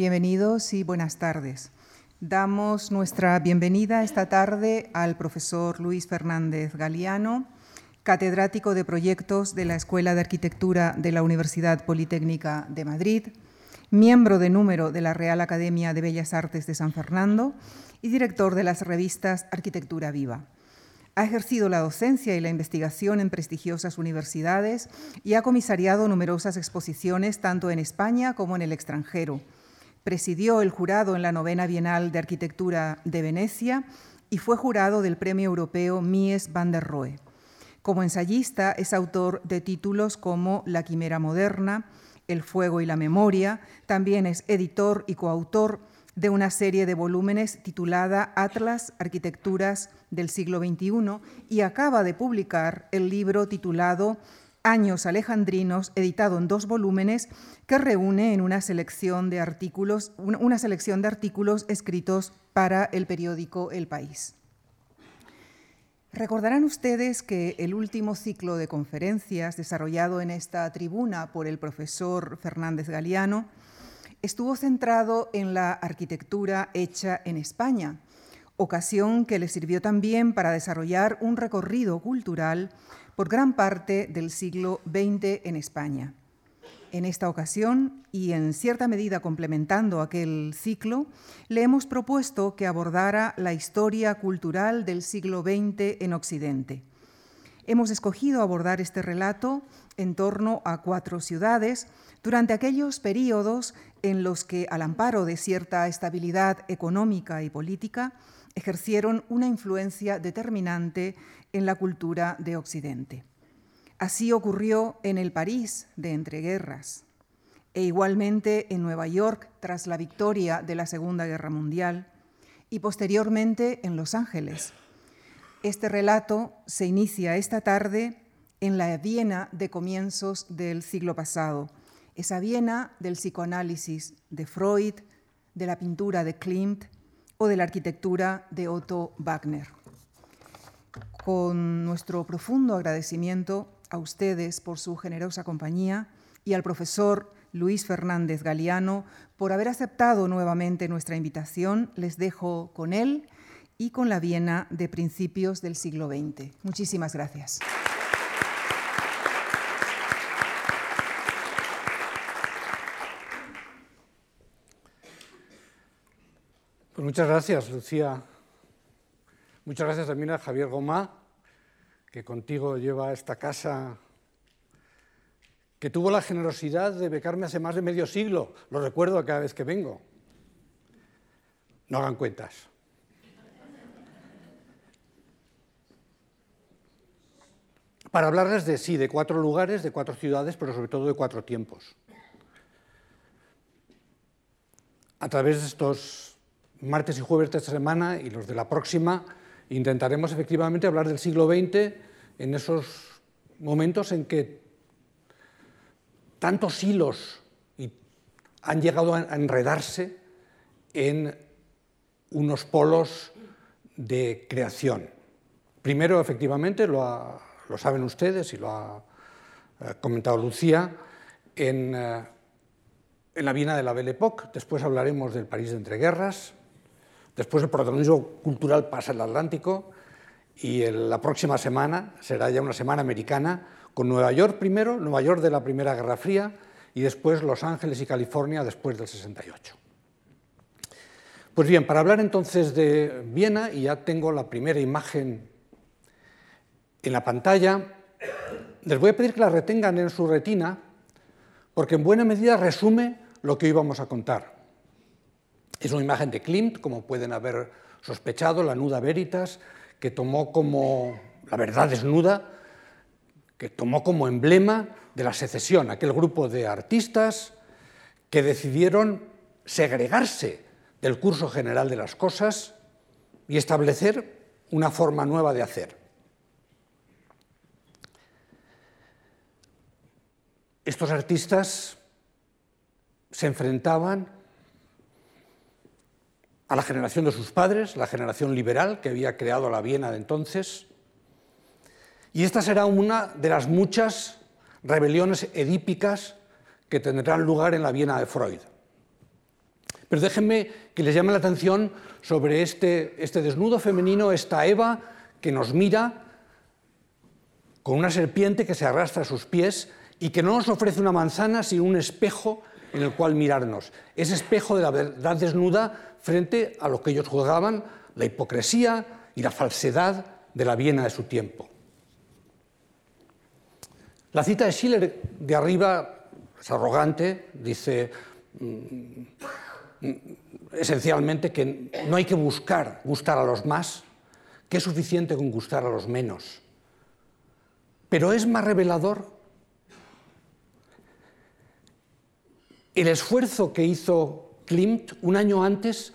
Bienvenidos y buenas tardes. Damos nuestra bienvenida esta tarde al profesor Luis Fernández Galiano, catedrático de proyectos de la Escuela de Arquitectura de la Universidad Politécnica de Madrid, miembro de número de la Real Academia de Bellas Artes de San Fernando y director de las revistas Arquitectura Viva. Ha ejercido la docencia y la investigación en prestigiosas universidades y ha comisariado numerosas exposiciones tanto en España como en el extranjero. Presidió el jurado en la novena Bienal de Arquitectura de Venecia y fue jurado del Premio Europeo Mies van der Rohe. Como ensayista es autor de títulos como La Quimera Moderna, El Fuego y la Memoria, también es editor y coautor de una serie de volúmenes titulada Atlas, Arquitecturas del siglo XXI y acaba de publicar el libro titulado Años Alejandrinos, editado en dos volúmenes, que reúne en una selección de artículos, una selección de artículos escritos para el periódico El País. Recordarán ustedes que el último ciclo de conferencias desarrollado en esta tribuna por el profesor Fernández Galiano estuvo centrado en la arquitectura hecha en España, ocasión que le sirvió también para desarrollar un recorrido cultural por gran parte del siglo XX en España. En esta ocasión, y en cierta medida complementando aquel ciclo, le hemos propuesto que abordara la historia cultural del siglo XX en Occidente. Hemos escogido abordar este relato en torno a cuatro ciudades durante aquellos periodos en los que, al amparo de cierta estabilidad económica y política, ejercieron una influencia determinante en la cultura de Occidente. Así ocurrió en el París de entreguerras e igualmente en Nueva York tras la victoria de la Segunda Guerra Mundial y posteriormente en Los Ángeles. Este relato se inicia esta tarde en la Viena de comienzos del siglo pasado, esa Viena del psicoanálisis de Freud, de la pintura de Klimt o de la arquitectura de Otto Wagner. Con nuestro profundo agradecimiento a ustedes por su generosa compañía y al profesor Luis Fernández Galiano por haber aceptado nuevamente nuestra invitación, les dejo con él y con la Viena de principios del siglo XX. Muchísimas gracias. Muchas gracias, Lucía. Muchas gracias también a Javier Gomá, que contigo lleva esta casa, que tuvo la generosidad de becarme hace más de medio siglo. Lo recuerdo cada vez que vengo. No hagan cuentas. Para hablarles de sí, de cuatro lugares, de cuatro ciudades, pero sobre todo de cuatro tiempos. A través de estos martes y jueves de esta semana y los de la próxima, intentaremos efectivamente hablar del siglo XX en esos momentos en que tantos hilos han llegado a enredarse en unos polos de creación. Primero, efectivamente, lo, saben ustedes y lo ha eh, comentado Lucía, en, eh, en la Viena de la Belle Époque. Después hablaremos del París de entreguerras, Después el protagonismo cultural pasa al Atlántico y la próxima semana será ya una semana americana con Nueva York primero, Nueva York de la Primera Guerra Fría y después Los Ángeles y California después del 68. Pues bien, para hablar entonces de Viena, y ya tengo la primera imagen en la pantalla, les voy a pedir que la retengan en su retina porque en buena medida resume lo que hoy vamos a contar. Es una imagen de Klimt, como pueden haber sospechado, la nuda veritas, que tomó como la verdad desnuda, que tomó como emblema de la secesión, aquel grupo de artistas que decidieron segregarse del curso general de las cosas y establecer una forma nueva de hacer. Estos artistas se enfrentaban a la generación de sus padres, la generación liberal que había creado la Viena de entonces. Y esta será una de las muchas rebeliones edípicas que tendrán lugar en la Viena de Freud. Pero déjenme que les llame la atención sobre este, este desnudo femenino, esta Eva que nos mira con una serpiente que se arrastra a sus pies y que no nos ofrece una manzana, sino un espejo en el cual mirarnos. Ese espejo de la verdad desnuda frente a lo que ellos juzgaban la hipocresía y la falsedad de la Viena de su tiempo. La cita de Schiller de arriba es arrogante, dice mm, mm, esencialmente que no hay que buscar gustar a los más, que es suficiente con gustar a los menos. Pero es más revelador el esfuerzo que hizo Klimt un año antes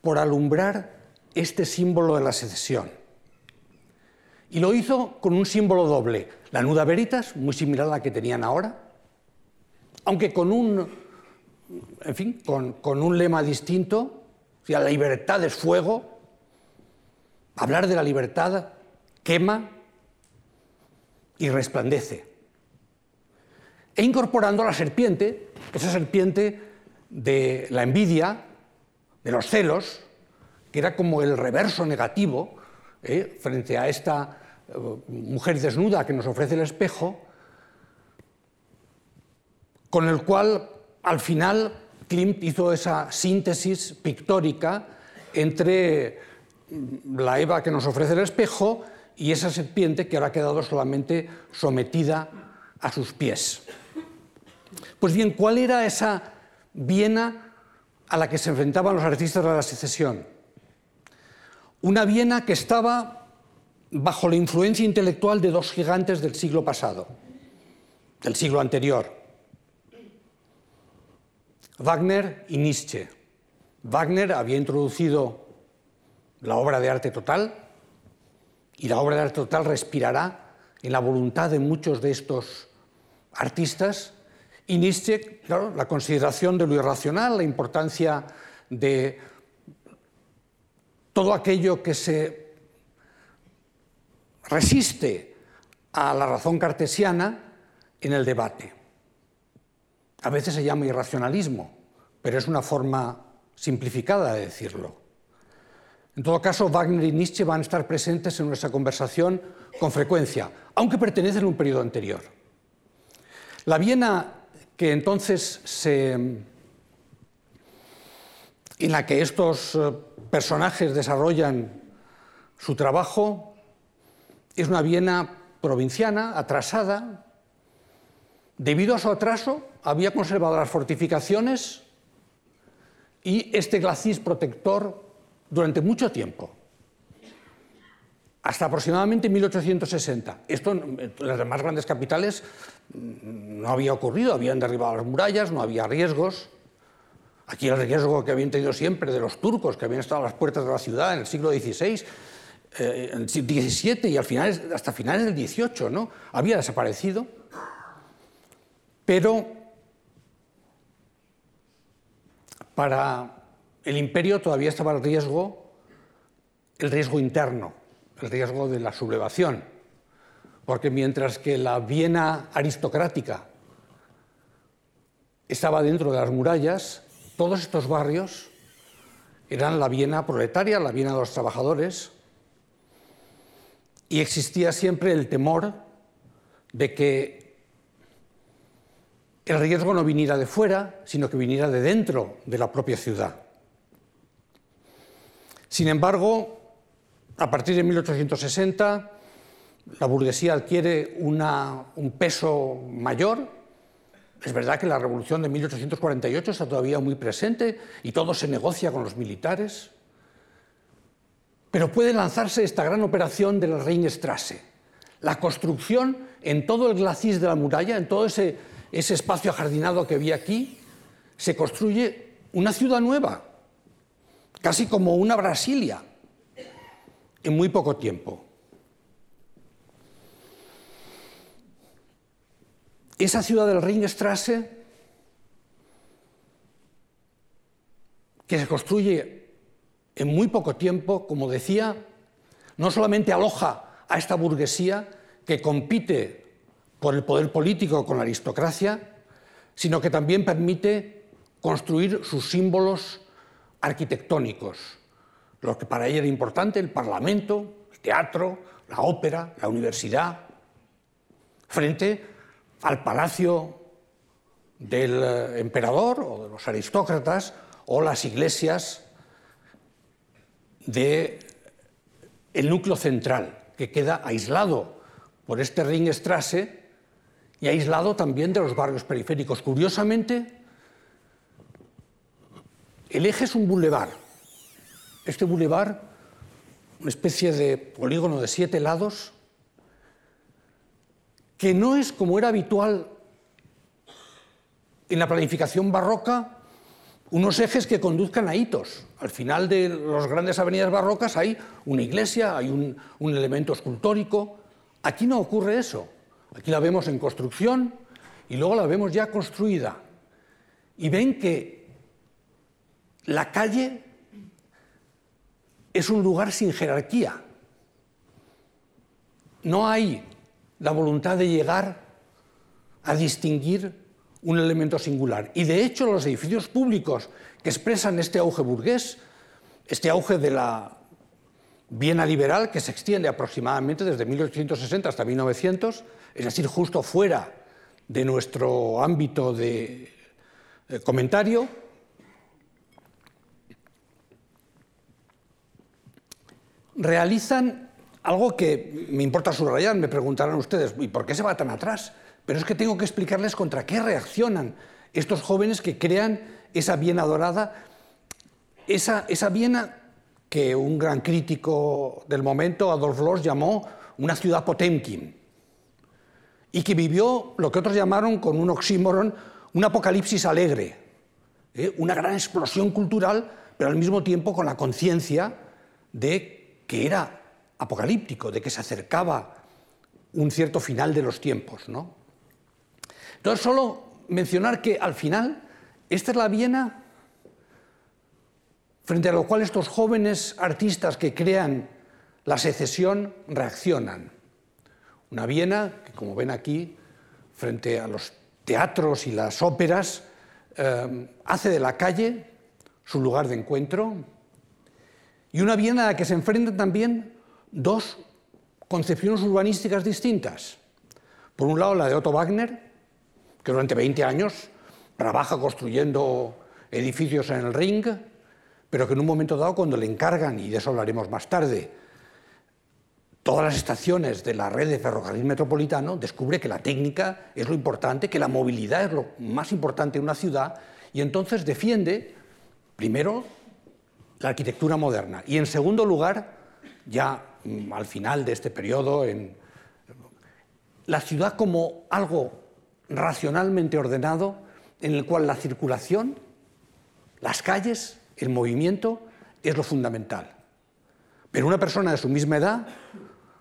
por alumbrar este símbolo de la secesión. Y lo hizo con un símbolo doble, la nuda veritas, muy similar a la que tenían ahora, aunque con un, en fin, con, un lema distinto, o la libertad es fuego, hablar de la libertad quema y resplandece. E incorporando a la serpiente, esa serpiente de la envidia, de los celos, que era como el reverso negativo ¿eh? frente a esta eh, mujer desnuda que nos ofrece el espejo, con el cual al final Klimt hizo esa síntesis pictórica entre mm, la Eva que nos ofrece el espejo y esa serpiente que ahora ha quedado solamente sometida a sus pies. Pues bien, ¿cuál era esa Viena a la que se enfrentaban los artistas de la secesión? Una Viena que estaba bajo la influencia intelectual de dos gigantes del siglo pasado, del siglo anterior, Wagner y Nietzsche. Wagner había introducido la obra de arte total y la obra de arte total respirará en la voluntad de muchos de estos artistas y Nietzsche, claro, la consideración de lo irracional, la importancia de todo aquello que se resiste a la razón cartesiana en el debate. A veces se llama irracionalismo, pero es una forma simplificada de decirlo. En todo caso, Wagner y Nietzsche van a estar presentes en nuestra conversación con frecuencia, aunque pertenecen a un periodo anterior. La Viena que entonces se, en la que estos eh, personajes desarrollan su trabajo es una Viena provinciana, atrasada. Debido a su atraso, había conservado las fortificaciones y este glacis protector durante mucho tiempo, hasta aproximadamente 1860. Esto en las demás grandes capitales mm, no había ocurrido, habían derribado las murallas, no había riesgos. Aquí el riesgo que habían tenido siempre de los turcos que habían estado a las puertas de la ciudad en el siglo XVI, eh, en el XVII y al final, hasta finales del XVIII, ¿no? había desaparecido. Pero para el imperio todavía estaba el riesgo, el riesgo interno, riesgo de la sublevación, porque mientras que la Viena aristocrática estaba dentro de las murallas, todos estos barrios eran la Viena proletaria, la Viena de los trabajadores, y existía siempre el temor de que el riesgo no viniera de fuera, sino que viniera de dentro de la propia ciudad. Sin embargo, a partir de 1860, la burguesía adquiere un peso mayor, es verdad que la revolución de 1848 está todavía muy presente y todo se negocia con los militares, pero puede lanzarse esta gran operación de la Rheinstrasse, la construcción en todo el glacis de la muralla, en todo ese, ese espacio ajardinado que había aquí, se construye una ciudad nueva, casi como una Brasilia, en muy poco tiempo. Esa ciudad del Ringstrasse, que se construye en muy poco tiempo, como decía, no solamente aloja a esta burguesía que compite por el poder político con la aristocracia, sino que también permite construir sus símbolos arquitectónicos, lo que para ella era importante, el Parlamento, el teatro, la ópera, la universidad, frente al palacio del eh, emperador o de los aristócratas o las iglesias del el núcleo central, que queda aislado por este Ringstrasse y aislado también de los barrios periféricos. Curiosamente, el eje es un bulevar. Este bulevar, una especie de polígono de siete lados, que no es como era habitual en la planificación barroca, unos ejes que conduzcan a hitos. Al final de las grandes avenidas barrocas hay una iglesia, hay un, un elemento escultórico. Aquí no ocurre eso. Aquí la vemos en construcción y luego la vemos ya construida. Y ven que la calle es un lugar sin jerarquía. No hay la voluntad de llegar a distinguir un elemento singular. Y de hecho los edificios públicos que expresan este auge burgués, este auge de la Viena liberal que se extiende aproximadamente desde 1860 hasta 1900, es decir, justo fuera de nuestro ámbito de comentario, realizan algo que me importa subrayar, me preguntarán ustedes, ¿y por qué se va tan atrás? Pero es que tengo que explicarles contra qué reaccionan estos jóvenes que crean esa Viena dorada, esa, esa Viena que un gran crítico del momento, Adolf Loos, llamó una ciudad Potemkin, y que vivió lo que otros llamaron con un oxímoron un apocalipsis alegre, ¿eh? una gran explosión cultural, pero al mismo tiempo con la conciencia de que era apocalíptico, de que se acercaba un cierto final de los tiempos. ¿no? Entonces, solo mencionar que al final, esta es la Viena frente a lo cual estos jóvenes artistas que crean la secesión reaccionan. Una Viena que, como ven aquí, frente a los teatros y las óperas, eh, hace de la calle su lugar de encuentro, y una Viena a la que se enfrentan también dos concepciones urbanísticas distintas. Por un lado, la de Otto Wagner, que durante 20 años trabaja construyendo edificios en el ring, pero que en un momento dado, cuando le encargan, y de eso hablaremos más tarde, todas las estaciones de la red de ferrocarril metropolitano, descubre que la técnica es lo importante, que la movilidad es lo más importante en una ciudad, y entonces defiende, primero, la arquitectura moderna, y en segundo lugar, ya mm, al final de este periodo, en la ciudad como algo racionalmente ordenado en el cual la circulación, las calles, el movimiento es lo fundamental. Pero una persona de su misma edad,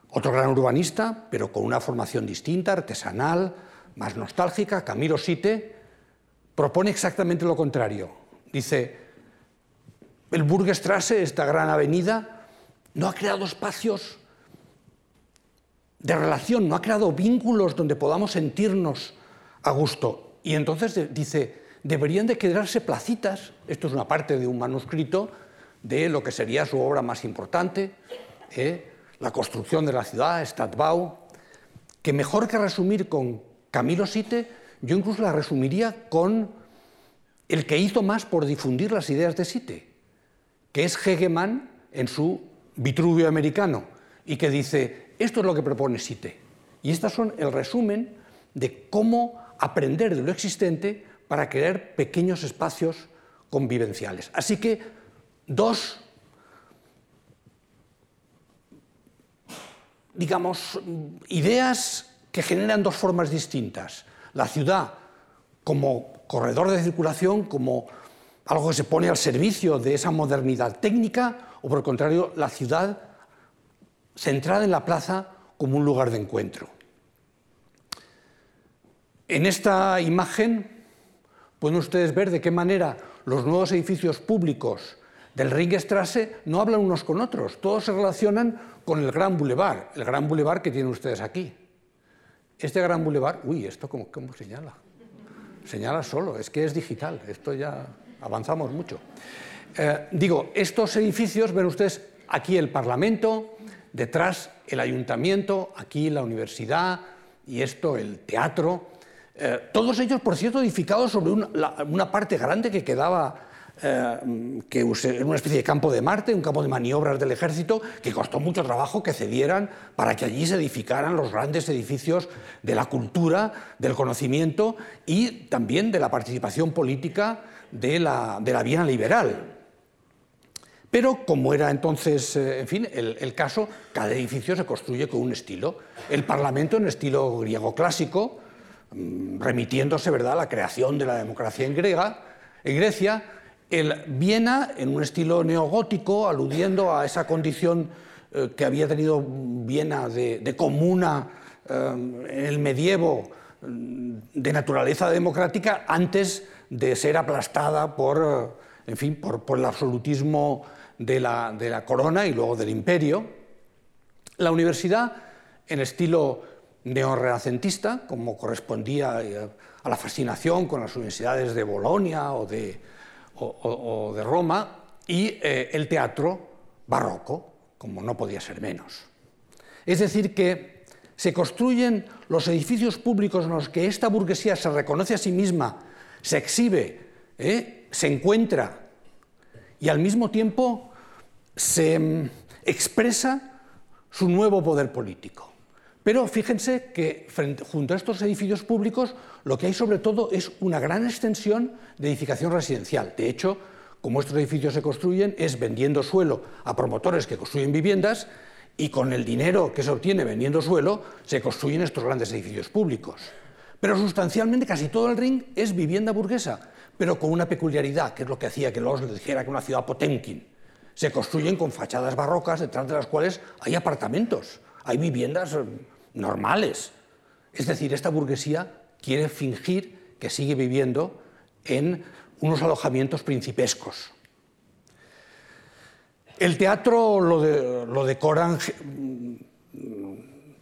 otro gran urbanista, pero con una formación distinta, artesanal, más nostálgica, Camilo Site, propone exactamente lo contrario. Dice, el Burgstrasse, esta gran avenida, no ha creado espacios de relación, no ha creado vínculos donde podamos sentirnos a gusto. Y entonces dice, deberían de quedarse placitas, esto es una parte de un manuscrito de lo que sería su obra más importante, ¿eh? la construcción de la ciudad, Stadtbau, que mejor que resumir con Camilo Site, yo incluso la resumiría con el que hizo más por difundir las ideas de Site, que es Hegemann en su Vitruvio americano, y que dice, esto es lo que propone Site. Y estas son el resumen de cómo aprender de lo existente para crear pequeños espacios convivenciales. Así que dos, digamos, ideas que generan dos formas distintas. La ciudad como corredor de circulación, como algo que se pone al servicio de esa modernidad técnica, o por el contrario, la ciudad centrada en la plaza como un lugar de encuentro. En esta imagen pueden ustedes ver de qué manera los nuevos edificios públicos del Ringstrasse no hablan unos con otros, todos se relacionan con el Gran Boulevard, el Gran Boulevard que tienen ustedes aquí. Este Gran Boulevard, uy, ¿esto cómo, cómo señala? Señala solo, es que es digital, esto ya avanzamos mucho. Eh, digo, estos edificios, ven ustedes aquí el Parlamento, detrás el ayuntamiento, aquí la universidad y esto el teatro. Eh, todos ellos, por cierto, edificados sobre una, parte grande que quedaba, eh, que era una especie de campo de Marte, un campo de maniobras del ejército, que costó mucho trabajo que cedieran para que allí se edificaran los grandes edificios de la cultura, del conocimiento y también de la participación política de la, de la Viena liberal. Pero como era entonces, eh, en fin, el, caso, cada edificio se construye con un estilo. El Parlamento en estilo griego clásico, mm, remitiéndose ¿verdad? a la creación de la democracia en, Grecia, el Viena en un estilo neogótico, aludiendo a esa condición eh, que había tenido Viena de, comuna eh, en el medievo mm, de naturaleza democrática antes de ser aplastada por, en fin, por, el absolutismo de la, corona y luego del imperio. La universidad, en estilo neorrenacentista, como correspondía eh, a la fascinación con las universidades de Bolonia o de, de Roma, y eh, el teatro barroco, como no podía ser menos. Es decir, que se construyen los edificios públicos en los que esta burguesía se reconoce a sí misma, se exhibe, eh, se encuentra y al mismo tiempo se mm, expresa su nuevo poder político. Pero fíjense que junto a estos edificios públicos lo que hay sobre todo es una gran extensión de edificación residencial. De hecho, como estos edificios se construyen es vendiendo suelo a promotores que construyen viviendas y con el dinero que se obtiene vendiendo suelo se construyen estos grandes edificios públicos. Pero sustancialmente casi todo el ring es vivienda burguesa, pero con una peculiaridad, que es lo que hacía que los dijera que una ciudad Potemkin se construyen con fachadas barrocas detrás de las cuales hay apartamentos, hay viviendas eh, normales. Es decir, esta burguesía quiere fingir que sigue viviendo en unos alojamientos principescos. El teatro lo, decoran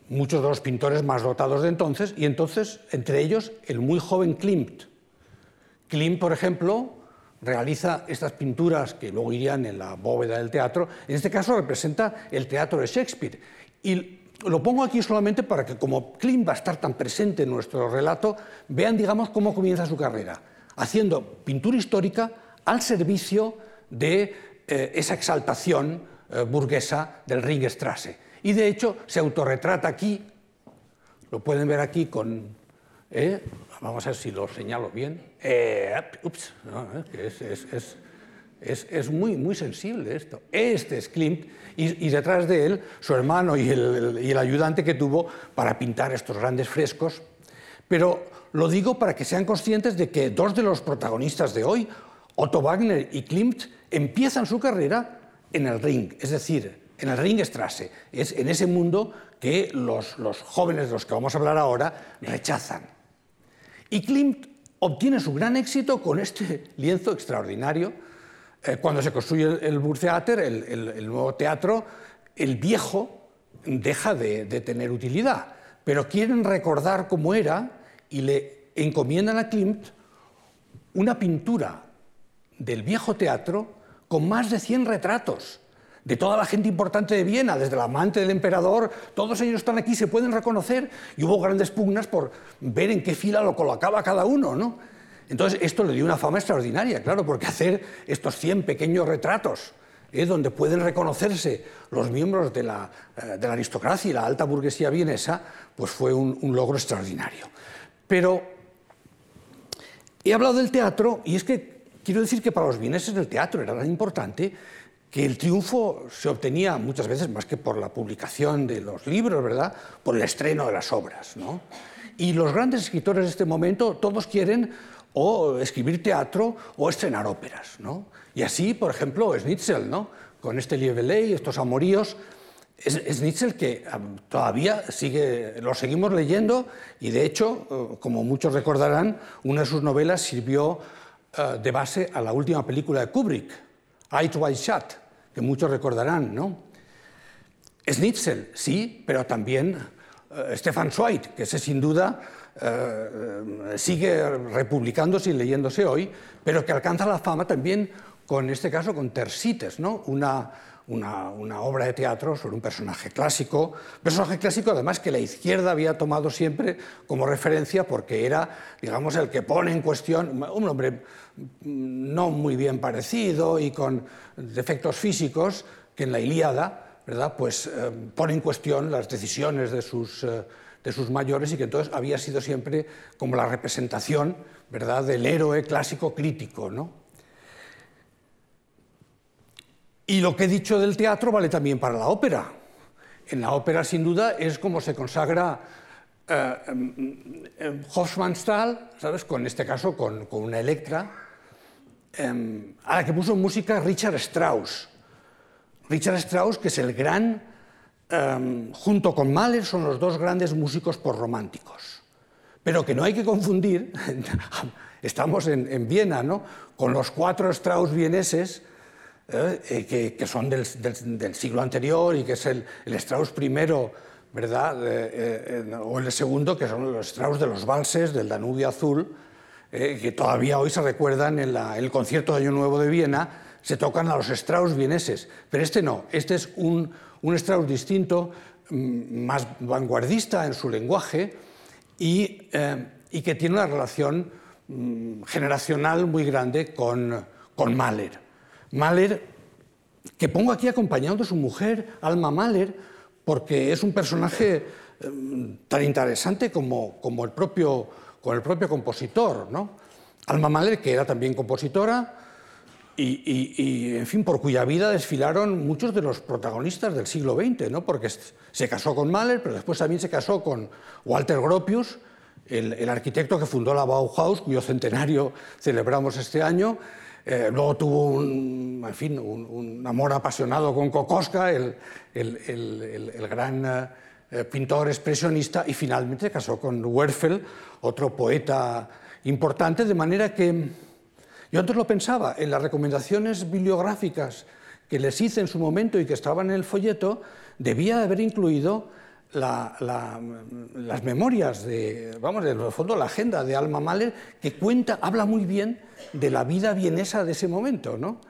muchos de los pintores más dotados de entonces, y entonces, entre ellos, el muy joven Klimt. Klimt, por ejemplo, realiza estas pinturas que luego irían en la bóveda del teatro. En este caso representa el teatro de Shakespeare. Y lo pongo aquí solamente para que, como Klimt va a estar tan presente en nuestro relato, vean, digamos, cómo comienza su carrera, haciendo pintura histórica al servicio de eh, esa exaltación eh, burguesa del Ringstrasse. Y de hecho se autorretrata aquí, lo pueden ver aquí con eh, Vamos a ver si lo señalo bien. Eh, ups, es, muy, muy sensible esto. Este es Klimt y, detrás de él su hermano y el, ayudante que tuvo para pintar estos grandes frescos. Pero lo digo para que sean conscientes de que dos de los protagonistas de hoy, Otto Wagner y Klimt, empiezan su carrera en el ring, es decir, en el Ringstrasse. Es en ese mundo que los, los jóvenes de los que vamos a hablar ahora rechazan. Y Klimt obtiene su gran éxito con este lienzo extraordinario. Eh, cuando se construye el Burgtheater, el, el, nuevo teatro, el viejo deja de, tener utilidad, pero quieren recordar cómo era y le encomiendan a Klimt una pintura del viejo teatro con más de 100 retratos de toda la gente importante de Viena, desde el amante del emperador, todos ellos están aquí, se pueden reconocer, y hubo grandes pugnas por ver en qué fila lo colocaba cada uno, ¿no? Entonces, esto le dio una fama extraordinaria, claro, porque hacer estos 100 pequeños retratos, ¿eh? donde pueden reconocerse los miembros de la, eh, de la, aristocracia y la alta burguesía vienesa, pues fue un, un logro extraordinario. Pero he hablado del teatro, y es que quiero decir que para los vieneses el teatro era tan importante que el triunfo se obtenía muchas veces más que por la publicación de los libros, ¿verdad? Por el estreno de las obras, ¿no? Y los grandes escritores de este momento todos quieren o escribir teatro o estrenar óperas, ¿no? Y así, por ejemplo, Schnitzel, ¿no? Con este y estos amoríos, es Schnitzel que todavía sigue, lo seguimos leyendo y de hecho, eh, como muchos recordarán, una de sus novelas sirvió eh, de base a la última película de Kubrick, Eyes Wide que muchos recordarán, ¿no? Schnitzel, sí, pero también uh, Stefan Zweig, que ese sin duda uh, sigue republicándose y leyéndose hoy, pero que alcanza la fama también con este caso con Tersites, ¿no? una, una, obra de teatro sobre un personaje clásico, personaje clásico además que la izquierda había tomado siempre como referencia porque era, digamos, el que pone en cuestión, un hombre no muy bien parecido y con defectos físicos, que en la Ilíada, ¿verdad? Pues eh, pone en cuestión las decisiones de sus, eh, de sus mayores y que entonces había sido siempre como la representación, ¿verdad?, del héroe clásico crítico, ¿no? Y lo que he dicho del teatro vale también para la ópera. En la ópera, sin duda, es como se consagra eh, eh Hofmannsthal, ¿sabes? Con este caso, con, una Electra, em, a la que puso música Richard Strauss. Richard Strauss, que es el gran, em, junto con Mahler, son los dos grandes músicos por románticos. Pero que no hay que confundir, estamos en, en Viena, ¿no? Con los cuatro Strauss vieneses ¿eh? Eh, que, son del, siglo anterior y que es el, Strauss primero, ¿verdad? Eh, o el segundo, que son los Strauss de los valses, del Danubio Azul, que todavía hoy se recuerdan en, el concierto de Año Nuevo de Viena, se tocan a los Strauss vieneses. Pero este no, este es un, Strauss distinto, mm, más vanguardista en su lenguaje y, que tiene una relación mm, generacional muy grande con Mahler. Mahler, que pongo aquí acompañado de su mujer, Alma Mahler, porque es un personaje em, tan interesante como, el, propio, compositor. ¿no? Alma Mahler, que era también compositora, y, en fin, por cuya vida desfilaron muchos de los protagonistas del siglo XX, ¿no? porque se casó con Mahler, pero después también se casó con Walter Gropius, el arquitecto que fundó la Bauhaus, cuyo centenario celebramos este año, eh, luego tuvo un, en fin, un, amor apasionado con Kokoska, el, gran eh, pintor expresionista, y finalmente casó con Werfel, otro poeta importante, de manera que yo antes lo pensaba, en las recomendaciones bibliográficas que les hice en su momento y que estaban en el folleto, debía haber incluido las memorias de, vamos, en el fondo la agenda de Alma Mahler, que cuenta, habla muy bien de la vida vienesa de ese momento, ¿no?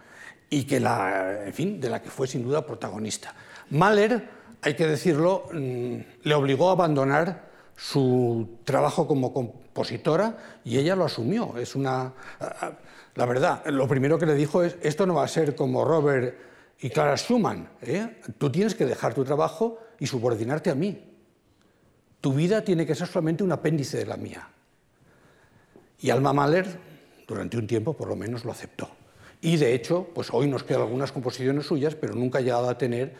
y que la, en fin, de la que fue sin duda protagonista. Mahler, hay que decirlo, mm, le obligó a abandonar su trabajo como compositora y ella lo asumió. Es una, la verdad, lo primero que le dijo es, esto no va a ser como Robert y Clara Schumann, ¿eh? tú tienes que dejar tu trabajo y subordinarte a mí. Tu vida tiene que ser solamente un apéndice de la mía. Y Alma Mahler, durante un tiempo por lo menos, lo aceptó. Y de hecho, pues hoy nos quedan algunas composiciones suyas, pero nunca ha llegado a tener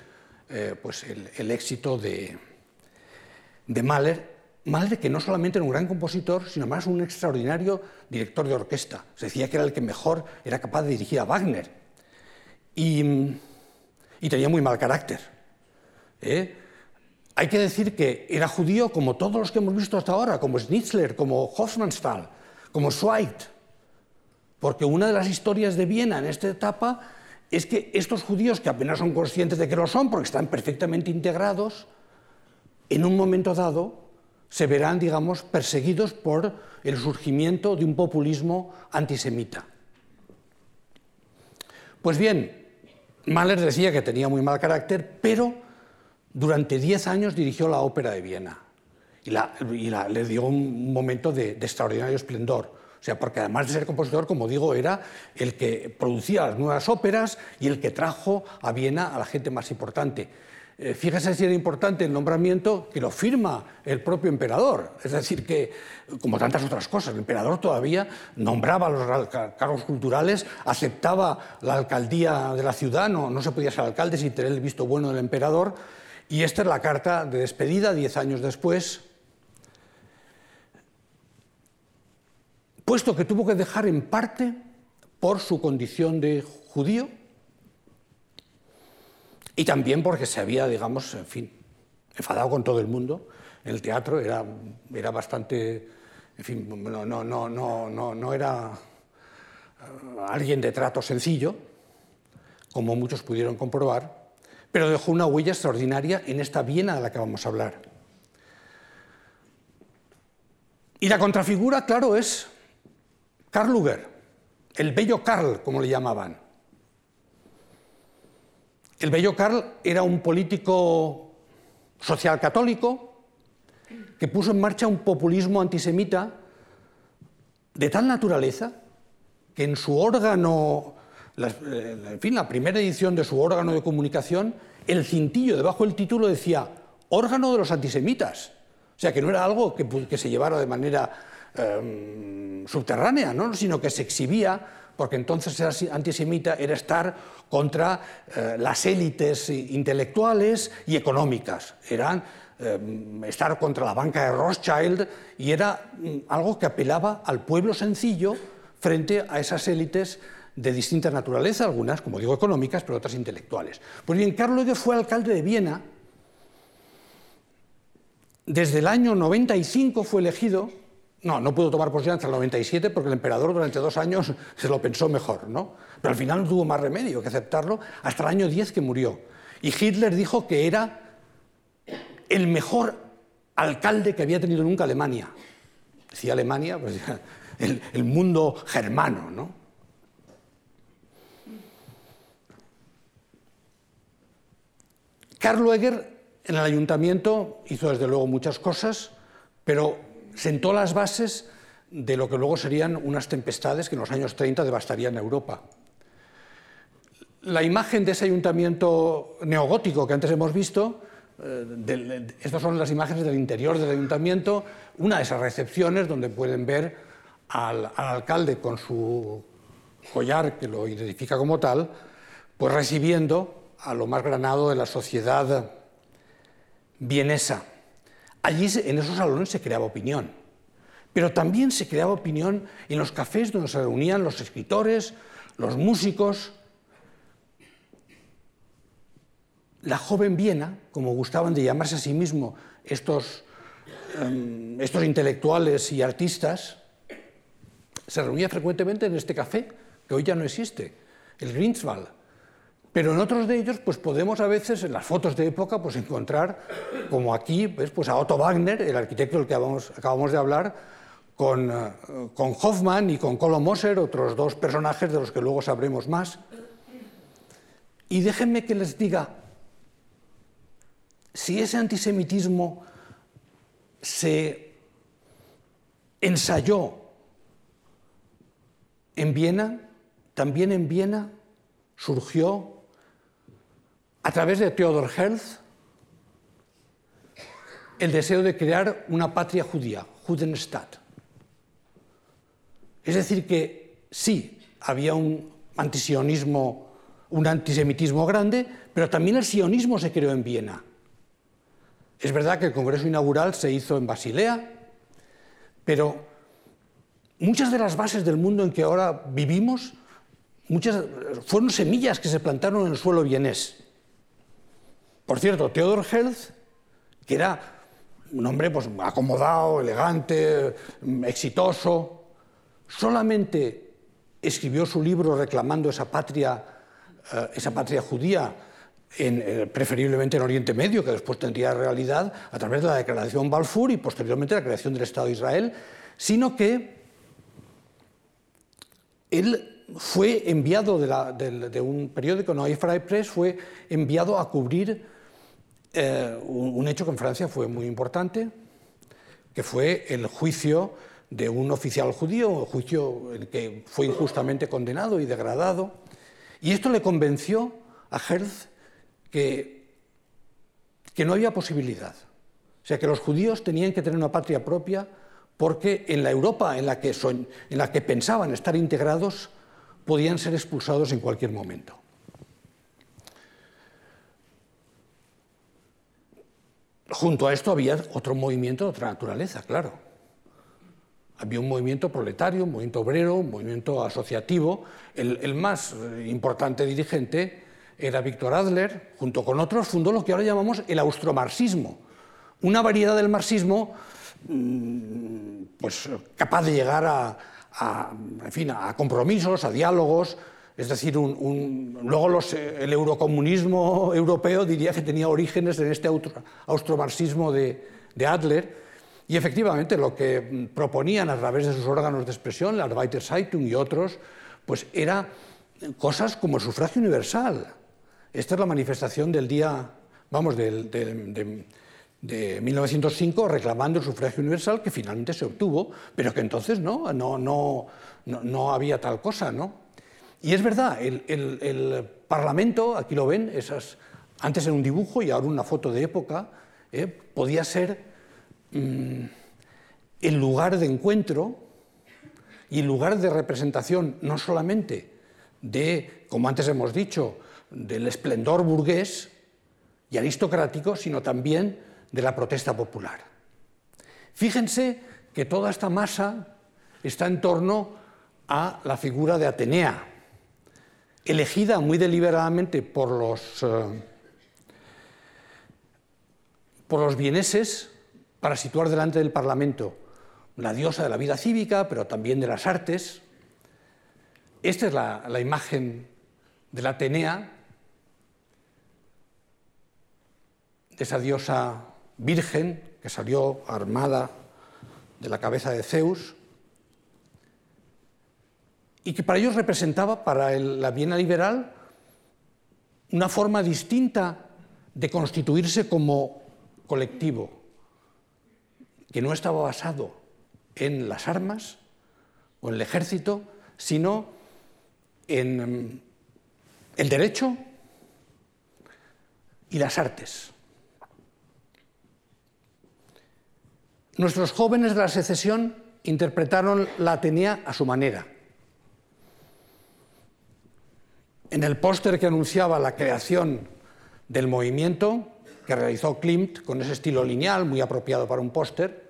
eh, pues el, éxito de, de Mahler. Mahler, que no solamente era un gran compositor, sino más un extraordinario director de orquesta. Se decía que era el que mejor era capaz de dirigir a Wagner. Y, tenía muy mal carácter. ¿eh? Hay que decir que era judío como todos los que hemos visto hasta ahora, como Schnitzler, como Hofmannsthal, como Zweig. Porque una de las historias de Viena en esta etapa es que estos judíos, que apenas son conscientes de que lo son, porque están perfectamente integrados, en un momento dado se verán, digamos, perseguidos por el surgimiento de un populismo antisemita. Pues bien, Mahler decía que tenía muy mal carácter, pero durante diez años dirigió la Ópera de Viena y, le dio un momento de, extraordinario esplendor. O sea, porque además de ser compositor, como digo, era el que producía las nuevas óperas y el que trajo a Viena a la gente más importante. Eh, fíjese si era importante el nombramiento que lo firma el propio emperador. Es decir, que, como tantas otras cosas, el emperador todavía nombraba los cargos culturales, aceptaba la alcaldía de la ciudad, no, no se podía ser alcalde sin tener el visto bueno del emperador y esta es la carta de despedida, diez años después, puesto que tuvo que dejar en parte por su condición de judío y también porque se había, digamos, en fin, enfadado con todo el mundo. El teatro era, era bastante, en fin, no, no, no, no, no era eh, alguien de trato sencillo, como muchos pudieron comprobar, pero dejó una huella extraordinaria en esta Viena de la que vamos a hablar. Y la contrafigura, claro, es Karl Luger, el bello Karl, como le llamaban. El bello Karl era un político social católico que puso en marcha un populismo antisemita de tal naturaleza que en su órgano, en fin, la primera edición de su órgano de comunicación, el cintillo debajo del título decía órgano de los antisemitas. O sea, que no era algo que, se llevara de manera em, subterránea, ¿no? sino que se exhibía, porque entonces ser antisemita era estar contra eh, las élites intelectuales y económicas. Eran em, estar contra la banca de Rothschild y era mm, algo que apelaba al pueblo sencillo frente a esas élites de distinta naturaleza, algunas, como digo, económicas, pero otras intelectuales. Pues bien, Carlo Ege fue alcalde de Viena desde el año 95 fue elegido, no, no pudo tomar posesión hasta el 97 porque el emperador durante dos años se lo pensó mejor, ¿no? Pero al final no tuvo más remedio que aceptarlo hasta el año 10 que murió. Y Hitler dijo que era el mejor alcalde que había tenido nunca Alemania. Decía Alemania, pues el mundo germano, ¿no? Karl Lueger en el ayuntamiento hizo desde luego muchas cosas, pero sentó las bases de lo que luego serían unas tempestades que en los años 30 devastarían Europa. La imagen de ese ayuntamiento neogótico que antes hemos visto, eh, estas son las imágenes del interior del ayuntamiento, una de esas recepciones donde pueden ver al, al alcalde con su collar que lo identifica como tal, pues recibiendo a lo más granado de la sociedad vienesa. Allí en esos salones se creaba opinión, pero también se creaba opinión en los cafés donde se reunían los escritores, los músicos. La joven Viena, como gustaban de llamarse a sí mismo estos, em, estos intelectuales y artistas, se reunía frecuentemente en este café, que hoy ya no existe, el Greenswald, pero en otros de ellos, pues podemos a veces, en las fotos de época, pues encontrar, como aquí, pues, a Otto Wagner, el arquitecto del que acabamos, de hablar, con, eh, con, Hoffman y con Kolo Moser, otros dos personajes de los que luego sabremos más. Y déjenme que les diga, si ese antisemitismo se ensayó en Viena, también en Viena surgió a través de Theodor Herzl el deseo de crear una patria judía, Judenstadt. Es decir, que sí, había un antisionismo, un antisemitismo grande, pero también el sionismo se creó en Viena. Es verdad que el Congreso inaugural se hizo en Basilea, pero muchas de las bases del mundo en que ahora vivimos muchas, fueron semillas que se plantaron en el suelo vienés. Por cierto, Theodor Herzl, que era un hombre pues, acomodado, elegante, exitoso, solamente escribió su libro reclamando esa patria, eh, esa patria judía, eh, preferiblemente en Oriente Medio, que después tendría realidad a través de la Declaración Balfour y posteriormente la creación del Estado de Israel, sino que él fue enviado de, un periódico, No Press, fue enviado a cubrir eh, un, hecho que en Francia fue muy importante, que fue el juicio de un oficial judío, un juicio que fue injustamente condenado y degradado. Y esto le convenció a Herz que, que no había posibilidad. O sea, que los judíos tenían que tener una patria propia porque en la Europa en la que, son, en la que pensaban estar integrados podían ser expulsados en cualquier momento. Junto a esto había otro movimiento de otra naturaleza, claro. Había un movimiento proletario, un movimiento obrero, un movimiento asociativo. El, más eh, importante dirigente era Víctor Adler, junto con otros fundó lo que ahora llamamos el austromarxismo, una variedad del marxismo mm, pues, capaz de llegar a, en fin, a compromisos, a diálogos, es decir, luego el eurocomunismo europeo diría que tenía orígenes en este austromarxismo de, Adler, y efectivamente lo que proponían a través de sus órganos de expresión, la Arbeiterzeitung y otros, pues era cosas como el sufragio universal, Esta es la manifestación del día, vamos, de 1905 reclamando el sufragio universal que finalmente se obtuvo, pero que entonces no, no, no, no, había tal cosa. ¿no? Y es verdad, el, Parlamento, aquí lo ven, esas, antes en un dibujo y ahora una foto de época, ¿eh? podía ser mm, el lugar de encuentro y el lugar de representación no solamente de, como antes hemos dicho, del esplendor burgués y aristocrático, sino también de la protesta popular. Fíjense que toda esta masa está en torno a la figura de Atenea, elegida muy deliberadamente por los, eh, por los vieneses para situar delante del Parlamento la diosa de la vida cívica, pero también de las artes. Esta es la, la imagen de la Atenea, de esa diosa virgen que salió armada de la cabeza de Zeus y que para ellos representaba, para la Viena liberal, una forma distinta de constituirse como colectivo, que no estaba basado en las armas o en el ejército, sino en el derecho y las artes. Nuestros jóvenes de la secesión interpretaron la Atenea a su manera. En el póster que anunciaba la creación del movimiento, que realizó Klimt con ese estilo lineal muy apropiado para un póster,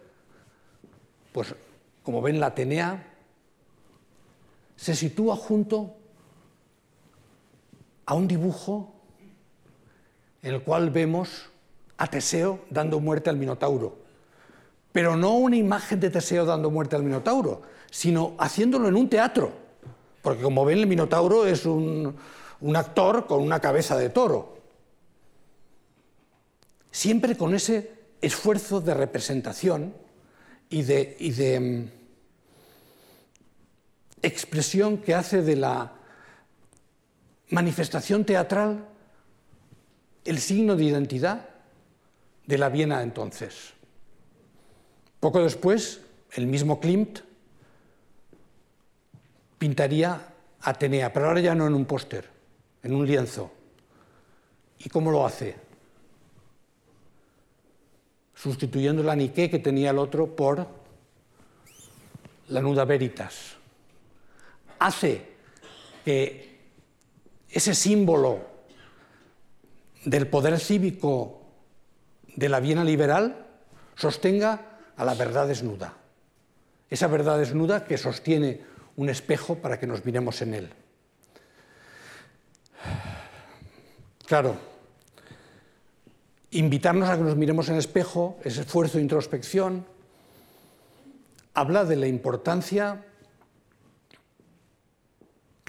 pues como ven la Atenea se sitúa junto a un dibujo en el cual vemos a Teseo dando muerte al Minotauro. Pero no una imagen de Teseo dando muerte al Minotauro, sino haciéndolo en un teatro, porque como ven el Minotauro es un, actor con una cabeza de toro. Siempre con ese esfuerzo de representación y de, y de mm, expresión que hace de la manifestación teatral el signo de identidad de la Viena entonces. Poco después, el mismo Klimt pintaría Atenea, pero ahora ya no en un póster, en un lienzo. ¿Y cómo lo hace? Sustituyendo la Nike que tenía el otro por la Nuda Veritas. Hace que ese símbolo del poder cívico de la Viena liberal sostenga a la verdad desnuda. Esa verdad desnuda que sostiene un espejo para que nos miremos en él. Claro, invitarnos a que nos miremos en el espejo, ese esfuerzo de introspección, habla de la importancia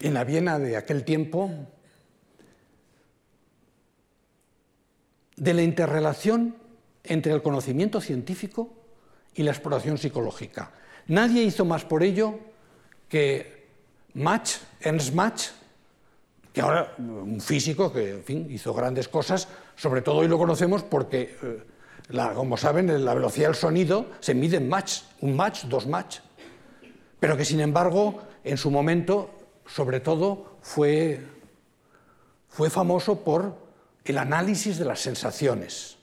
en la Viena de aquel tiempo de la interrelación entre el conocimiento científico y la exploración psicológica. Nadie hizo más por ello que Mach, Ernst Mach, que ahora un físico que hizo grandes cosas, sobre todo hoy lo conocemos porque, eh, como saben, la velocidad del sonido se mide en Mach, un Mach, dos Mach, pero que sin embargo en su momento, sobre todo, fue, fue famoso por el análisis de las sensaciones.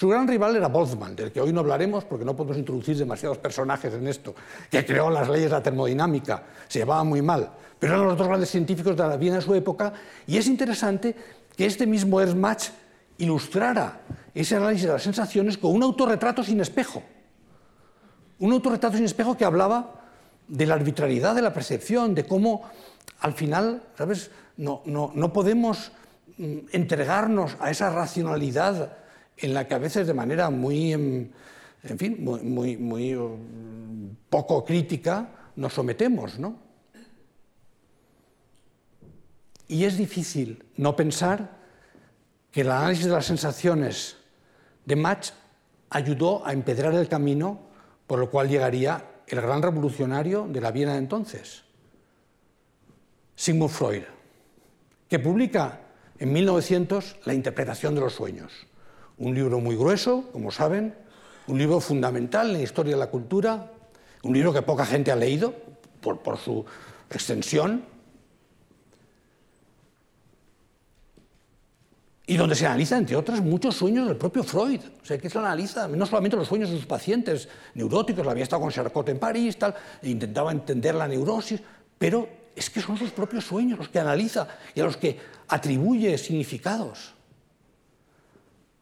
Su gran rival era Boltzmann, del que hoy no hablaremos porque no podemos introducir demasiados personajes en esto, que creó las leyes de la termodinámica, se llevaba muy mal, pero eran los dos grandes científicos de la Viena de su época, y es interesante que este mismo Ernst ilustrara ese análisis de las sensaciones con un autorretrato sin espejo. Un autorretrato sin espejo que hablaba de la arbitrariedad de la percepción, de cómo al final, ¿sabes? No, no, no podemos mm, entregarnos a esa racionalidad en la que a veces de manera muy, em, en fin, muy, muy, um, poco crítica nos sometemos, ¿no? Y es difícil no pensar que el análisis de las sensaciones de Mach ayudó a empedrar el camino por lo cual llegaría el gran revolucionario de la Viena de entonces, Sigmund Freud, que publica en 1900, La interpretación de los sueños. Un libro muy grueso, como saben, un libro fundamental en la historia de la cultura, un libro que poca gente ha leído por, su extensión, y donde se analiza, entre otras, muchos sueños del propio Freud. O sea, que se analiza no solamente los sueños de sus pacientes neuróticos, había estado con Charcot en París, tal, e intentaba entender la neurosis, pero es que son sus propios sueños los que analiza y a los que atribuye significados.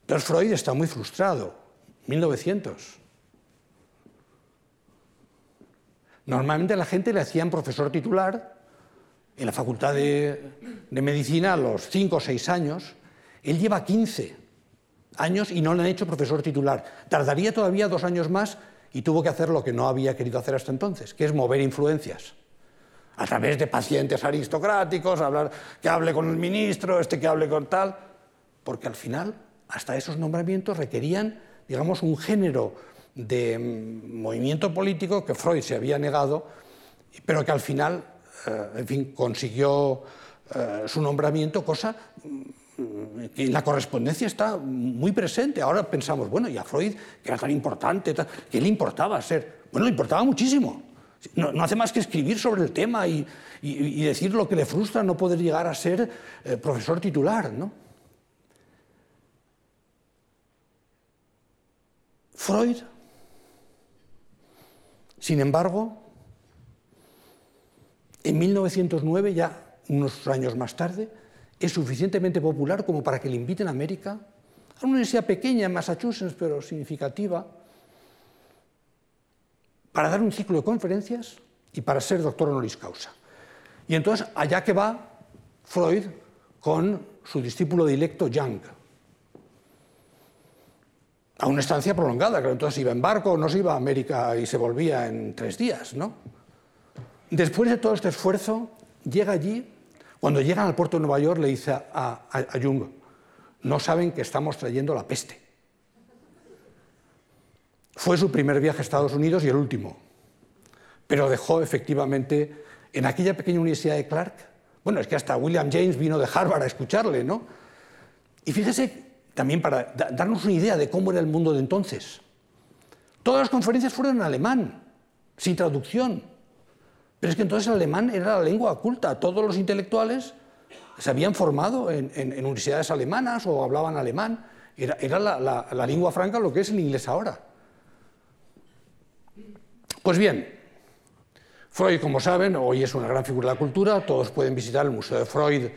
Pero Freud está muy frustrado. 1900. Normalmente la gente le hacían profesor titular en la facultad de, de medicina a los 5 o 6 años él lleva 15 años y no le han hecho profesor titular. Tardaría todavía dos años más y tuvo que hacer lo que no había querido hacer hasta entonces, que es mover influencias. A través de pacientes aristocráticos, hablar, que hable con el ministro, este que hable con tal, porque al final hasta esos nombramientos requerían, digamos, un género de mm, movimiento político que Freud se había negado, pero que al final, eh, en fin, consiguió eh, su nombramiento, cosa que la correspondencia está muy presente. Ahora pensamos, bueno, y a Freud, que era tan importante, ¿qué le importaba ser? Bueno, le importaba muchísimo. No, hace más que escribir sobre el tema y, decir lo que le frustra no poder llegar a ser eh, profesor titular. ¿no? Freud, sin embargo, en 1909, ya unos años más tarde, es suficientemente popular como para que le inviten a América, a una universidad pequeña en Massachusetts, pero significativa, para dar un ciclo de conferencias y para ser doctor honoris causa. Y entonces allá que va Freud con su discípulo directo Young, a una estancia prolongada, que entonces iba en barco, no se iba a América y se volvía en tres días, ¿no? Después de todo este esfuerzo, llega allí cuando llegan al puerto de Nueva York le dice a, Jung, no saben que estamos trayendo la peste. Fue su primer viaje a Estados Unidos y el último, pero dejó efectivamente en aquella pequeña universidad de Clark, bueno, es que hasta William James vino de Harvard a escucharle, ¿no? Y fíjese, también para darnos una idea de cómo era el mundo de entonces, todas las conferencias fueron en alemán, sin traducción. Pero es que entonces el alemán era la lengua culta. Todos los intelectuales se habían formado en, universidades alemanas o hablaban alemán. Era, la, lengua franca lo que es el inglés ahora. Pues bien, Freud, como saben, hoy es una gran figura de la cultura. Todos pueden visitar el Museo de Freud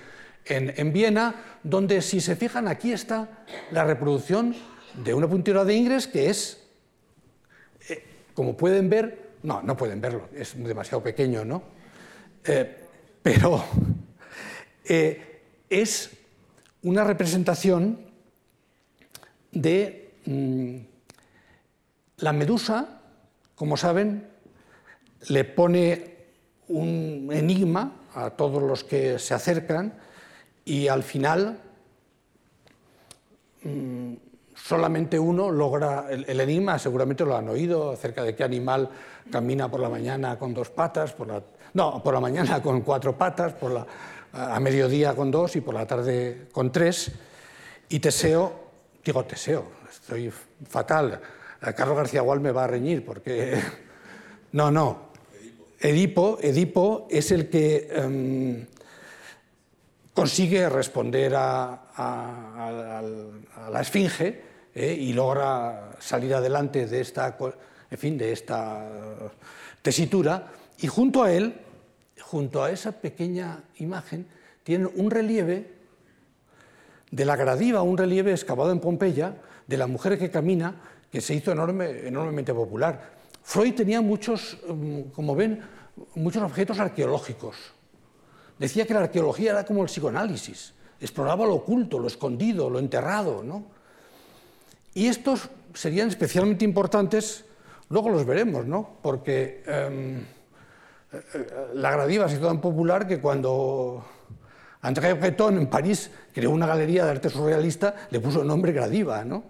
en, Viena, donde si se fijan aquí está la reproducción de una puntura de Ingres que es, eh, como pueden ver, no, no pueden verlo, es demasiado pequeño, ¿no? Eh, pero eh, es una representación de mm, la medusa, como saben, le pone un enigma a todos los que se acercan y al final mm, solamente uno logra el, enigma, seguramente lo han oído, acerca de qué animal camina por la mañana con dos patas, por la, no, por la mañana con cuatro patas, por la, a mediodía con dos y por la tarde con tres. Y Teseo, digo Teseo, estoy fatal, Carlos García Gual me va a reñir porque... No, no, Edipo, Edipo es el que em, consigue responder a, la esfinge ¿eh? y logra salir adelante de esta, fin, de esta tesitura. Y junto a él, junto a esa pequeña imagen, tiene un relieve de la gradiva, un relieve excavado en Pompeya, de la mujer que camina, que se hizo enorme, enormemente popular. Freud tenía muchos, mm, como ven, muchos objetos arqueológicos. Decía que la arqueología era como el psicoanálisis, exploraba lo oculto, lo escondido, lo enterrado. ¿no? Y estos serían especialmente importantes, luego los veremos, ¿no? porque em, eh, la Gradiva se hizo tan popular que cuando André Breton en París creó una galería de arte surrealista, le puso el nombre Gradiva, ¿no?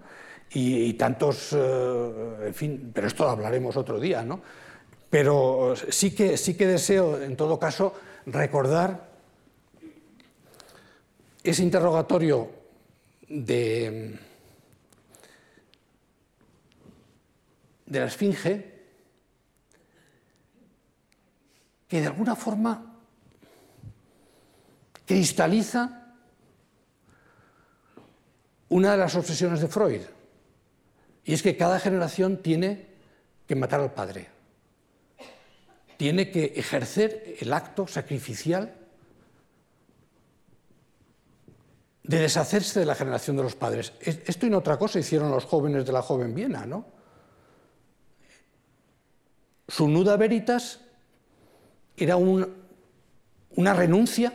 y, tantos, eh, en fin, pero esto lo hablaremos otro día, ¿no? Pero sí que, sí que deseo, en todo caso, recordar ese interrogatorio de, de la Esfinge, que de alguna forma cristaliza una de las obsesiones de Freud, y es que cada generación tiene que matar al padre, tiene que ejercer el acto sacrificial de deshacerse de la generación de los padres. Esto y no otra cosa hicieron los jóvenes de la joven Viena, ¿no? Su nuda veritas era una renuncia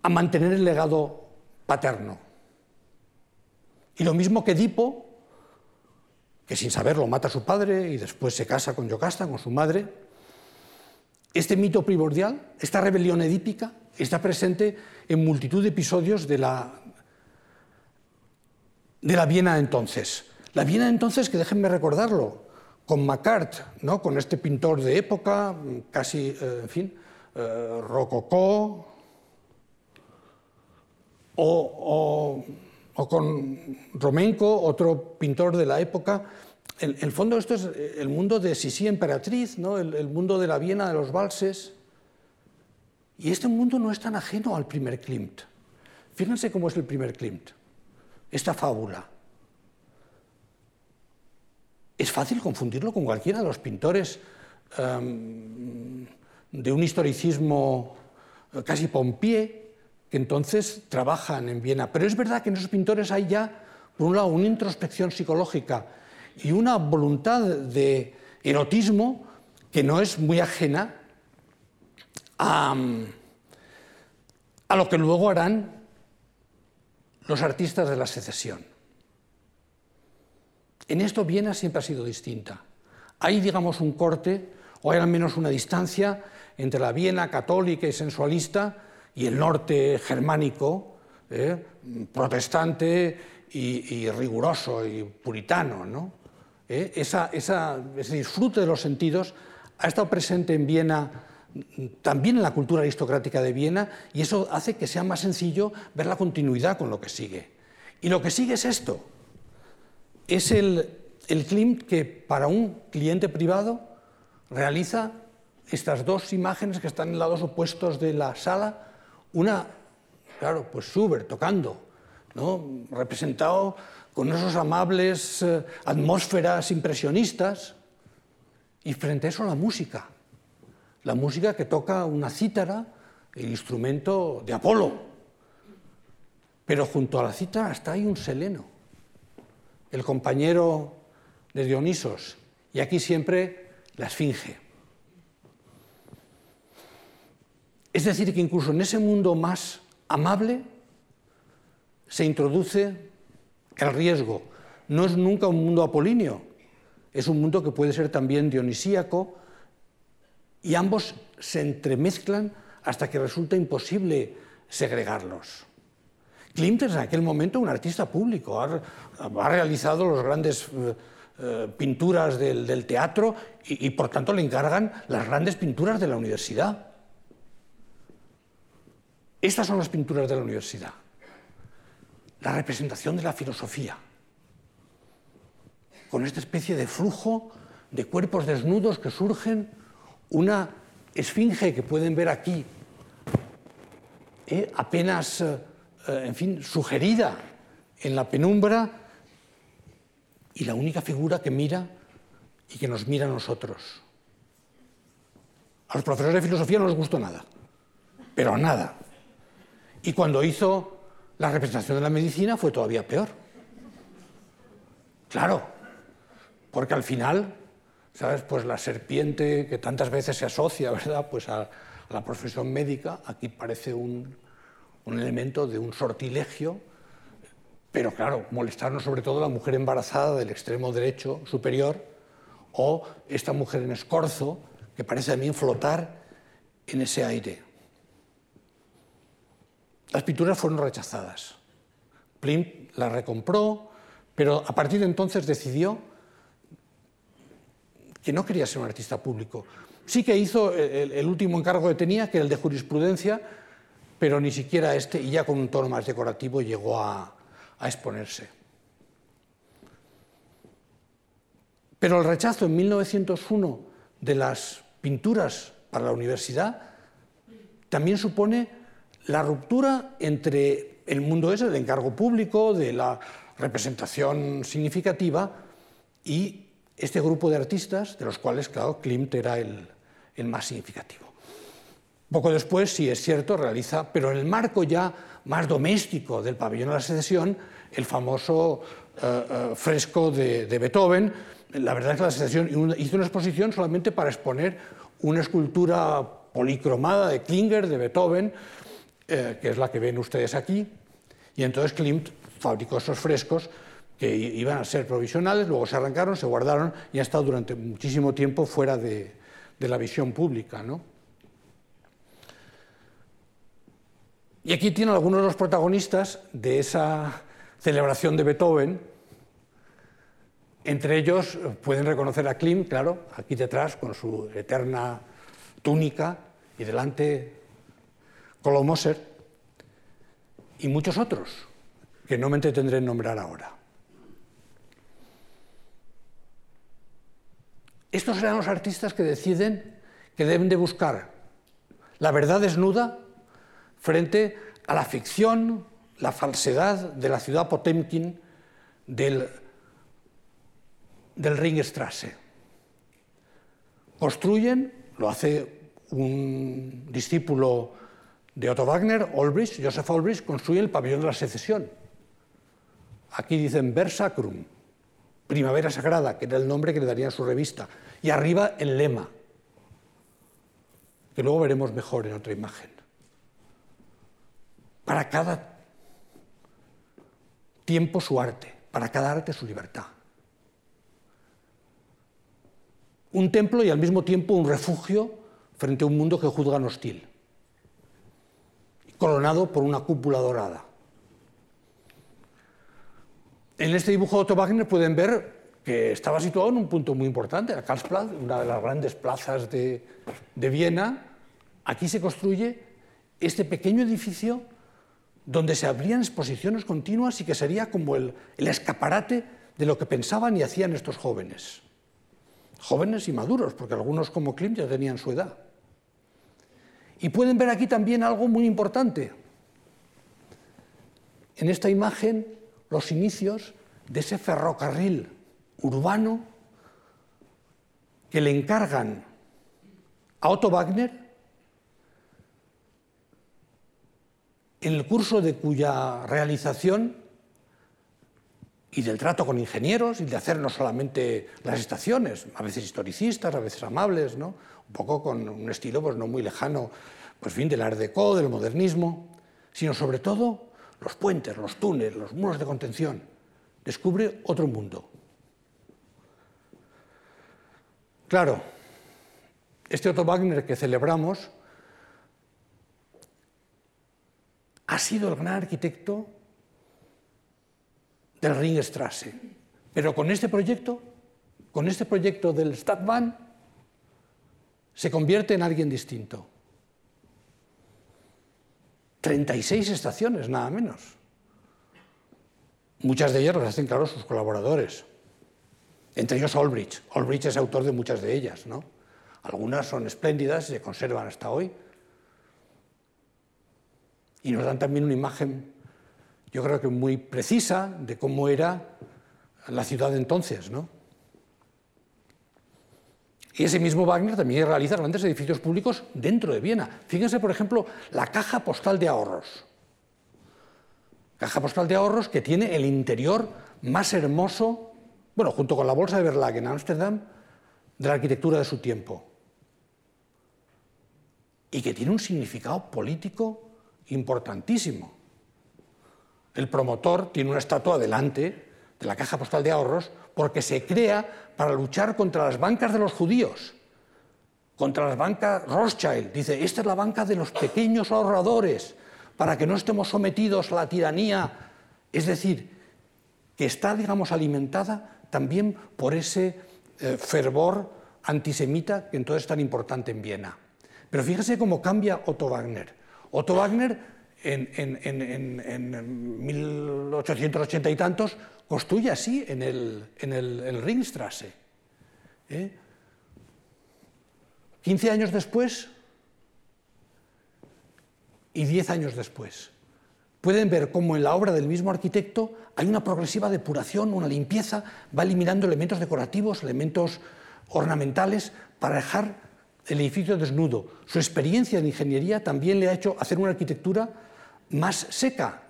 a mantener el legado paterno. Y lo mismo que Edipo, que sin saberlo mata a su padre y después se casa con Yocasta, con su madre, este mito primordial, esta rebelión edípica, está presente en multitud de episodios de la, de la Viena entonces. La Viena entonces, que déjenme recordarlo, con Macart, ¿no? con este pintor de época, casi, eh, en fin, eh, rococó, o, con Romenko, otro pintor de la época. En el fondo esto es el mundo de Sisi Emperatriz, ¿no? el, el mundo de la Viena de los valses. Y este mundo no es tan ajeno al primer Klimt. Fíjense cómo es el primer Klimt, esta fábula. Es fácil confundirlo con cualquiera de los pintores um, de un historicismo casi pompié, que entonces trabajan en Viena. Pero es verdad que en esos pintores hay ya, por un lado, una introspección psicológica y una voluntad de erotismo que no es muy ajena a, lo que luego harán los artistas de la secesión. En esto Viena siempre ha sido distinta. Hay, digamos, un corte, o hay al menos una distancia entre la Viena católica y sensualista y el norte germánico, eh, protestante y, riguroso y puritano. ¿no? Eh, ese disfrute de los sentidos ha estado presente en Viena también en la cultura aristocrática de Viena y eso hace que sea más sencillo ver la continuidad con lo que sigue. Y lo que sigue es esto. Es el, el Klimt que para un cliente privado realiza estas dos imágenes que están en lados opuestos de la sala una, claro, pues Schubert tocando, ¿no? representado con esos amables eh, atmósferas impresionistas, y frente a eso la música, la música que toca una cítara, el instrumento de Apolo, pero junto a la cítara está ahí un seleno, el compañero de Dionisos, y aquí siempre la esfinge. Es decir, que incluso en ese mundo más amable se introduce el riesgo. No es nunca un mundo apolíneo, es un mundo que puede ser también dionisíaco y ambos se entremezclan hasta que resulta imposible segregarlos. Klimt es en aquel momento un artista público, ha, realizado las grandes eh, eh, pinturas del, teatro y por tanto le encargan las grandes pinturas de la universidad. Estas son las pinturas de la universidad. La representación de la filosofía. Con esta especie de flujo de cuerpos desnudos que surgen, una esfinge que pueden ver aquí, eh, apenas, eh, eh, en fin, sugerida en la penumbra, y la única figura que mira y que nos mira a nosotros. A los profesores de filosofía no les gustó nada, pero nada. Y cuando hizo la representación de la medicina fue todavía peor. Claro, porque al final, ¿sabes? Pues la serpiente que tantas veces se asocia, ¿verdad? Pues a, la profesión médica, aquí parece un, un elemento de un sortilegio, pero claro, molestarnos sobre todo a la mujer embarazada del extremo derecho superior o esta mujer en escorzo que parece también flotar en ese aire. Las pinturas fueron rechazadas. Klimt las recompró, pero a partir de entonces decidió que no quería ser un artista público. Sí que hizo el, último encargo que tenía, que era el de jurisprudencia, pero ni siquiera este, y ya con un tono más decorativo, llegó a, a exponerse. Pero el rechazo en 1901 de las pinturas para la universidad también supone la ruptura entre el mundo ese del encargo público, de la representación significativa, y este grupo de artistas, de los cuales, claro, Klimt era el, más significativo. Poco después, sí es cierto, realiza, pero en el marco ya más doméstico del pabellón de la secesión, el famoso eh, eh, fresco de, Beethoven. La verdad es que la secesión hizo una exposición solamente para exponer una escultura policromada de Klinger, de Beethoven, eh, que es la que ven ustedes aquí, y entonces Klimt fabricó esos frescos que iban a ser provisionales, luego se arrancaron, se guardaron y han estado durante muchísimo tiempo fuera de, la visión pública. Y aquí tienen algunos de los protagonistas de esa celebración de Beethoven. Entre ellos pueden reconocer a Klim, claro, aquí detrás con su eterna túnica y delante Colomoser y muchos otros que no me entretendré en nombrar ahora. Estos serán los artistas que deciden que deben de buscar la verdad desnuda frente a la ficción, la falsedad de la ciudad Potemkin del, del Ringstrasse. Construyen, lo hace un discípulo de Otto Wagner, Olbrich, Joseph Olbrich, construye el pabellón de la secesión. Aquí dicen Versacrum, Primavera Sagrada, que era el nombre que le darían a su revista, y arriba el lema, que luego veremos mejor en otra imagen. Para cada tiempo su arte, para cada arte su libertad. Un templo y al mismo tiempo un refugio frente a un mundo que juzgan hostil, coronado por una cúpula dorada. En este dibujo de Otto Wagner pueden ver que estaba situado en un punto muy importante, la Karlsplatz, una de las grandes plazas de, Viena. Aquí se construye este pequeño edificio donde se abrían exposiciones continuas y que sería como el, escaparate de lo que pensaban y hacían estos jóvenes. Jóvenes y maduros, porque algunos como Klimt ya tenían su edad. Y pueden ver aquí también algo muy importante. En esta imagen, los inicios de ese ferrocarril urbano que le encargan a Otto Wagner en el curso de cuya realización y del trato con ingenieros y de hacer no solamente las estaciones, a veces historicistas, a veces amables, ¿no? Un poco con un estilo pues, no muy lejano pues, fin, del Art Deco, del modernismo, sino sobre todo los puentes, los túneles, los muros de contención. Descubre otro mundo, Claro, este Otto Wagner que celebramos ha sido el gran arquitecto del Ringstrasse, pero con este proyecto, con este proyecto del Stadtbahn, se convierte en alguien distinto. 36 estaciones, nada menos. Muchas de ellas las hacen, claro, sus colaboradores entre ellos Olbrich. Olbrich es autor de muchas de ellas. ¿no? Algunas son espléndidas y se conservan hasta hoy. Y nos dan también una imagen, yo creo que muy precisa, de cómo era la ciudad entonces. ¿no? Y ese mismo Wagner también realiza grandes edificios públicos dentro de Viena. Fíjense, por ejemplo, la caja postal de ahorros. Caja postal de ahorros que tiene el interior más hermoso bueno, junto con la Bolsa de Verlag en Ámsterdam, de la arquitectura de su tiempo. Y que tiene un significado político importantísimo. El promotor tiene una estatua delante de la caja postal de ahorros porque se crea para luchar contra las bancas de los judíos, contra las bancas Rothschild. Dice, esta es la banca de los pequeños ahorradores, para que no estemos sometidos a la tiranía. Es decir, que está, digamos, alimentada también por ese eh, fervor antisemita que entonces es tan importante en Viena. Pero fíjese cómo cambia Otto Wagner. Otto Wagner en, en, 1880 y tantos construye así en el, el Ringstrasse. ¿eh? 15 años después y 10 años después. Pueden ver cómo en la obra del mismo arquitecto hay una progresiva depuración, una limpieza, va eliminando elementos decorativos, elementos ornamentales para dejar el edificio desnudo. Su experiencia en ingeniería también le ha hecho hacer una arquitectura más seca.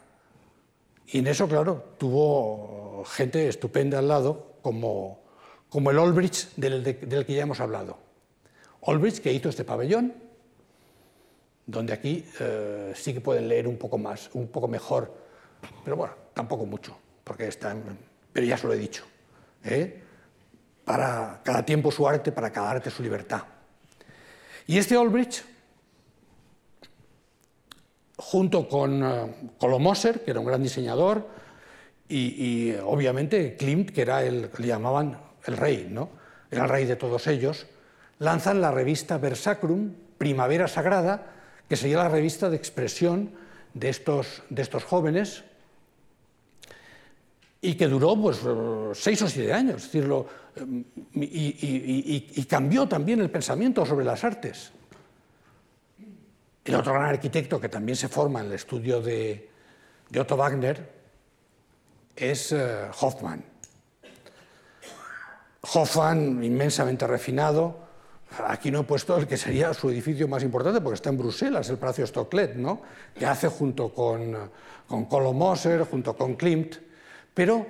Y en eso, claro, tuvo gente estupenda al lado, como, como el Olbrich del, del que ya hemos hablado. Olbrich que hizo este pabellón, donde aquí eh, sí que pueden leer un poco más, un poco mejor, pero bueno, tampoco mucho, porque pero ya se lo he dicho. ¿eh? Para cada tiempo su arte, para cada arte su libertad. Y este Olbrich, junto con uh, que era un gran diseñador, y, obviamente Klimt, que era el, le llamaban el rey, ¿no? era el rey de todos ellos, lanzan la revista Versacrum, Primavera Sagrada, que sería la revista de expresión de estos, de estos jóvenes y que duró pues, seis o siete años. decirlo, y, cambió también el pensamiento sobre las artes. El otro gran arquitecto que también se forma en el estudio de, Otto Wagner es eh, Hoffmann. Hoffmann, inmensamente refinado, Aquí no he puesto el que sería su edificio más importante, porque está en Bruselas, el Palacio Stocklet, ¿no? que hace junto con, con junto con Klimt, pero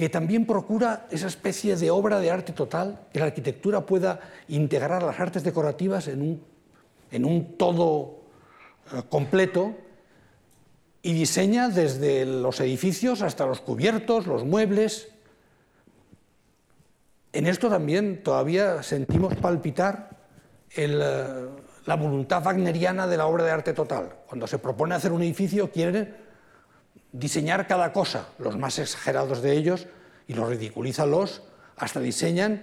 que también procura esa especie de obra de arte total, que la arquitectura pueda integrar las artes decorativas en un, en un todo eh, completo y diseña desde los edificios hasta los cubiertos, los muebles, en esto también todavía sentimos palpitar eh, la voluntad wagneriana de la obra de arte total. Cuando se propone hacer un edificio, quiere diseñar cada cosa, los más exagerados de ellos, y los ridiculizan los, hasta diseñan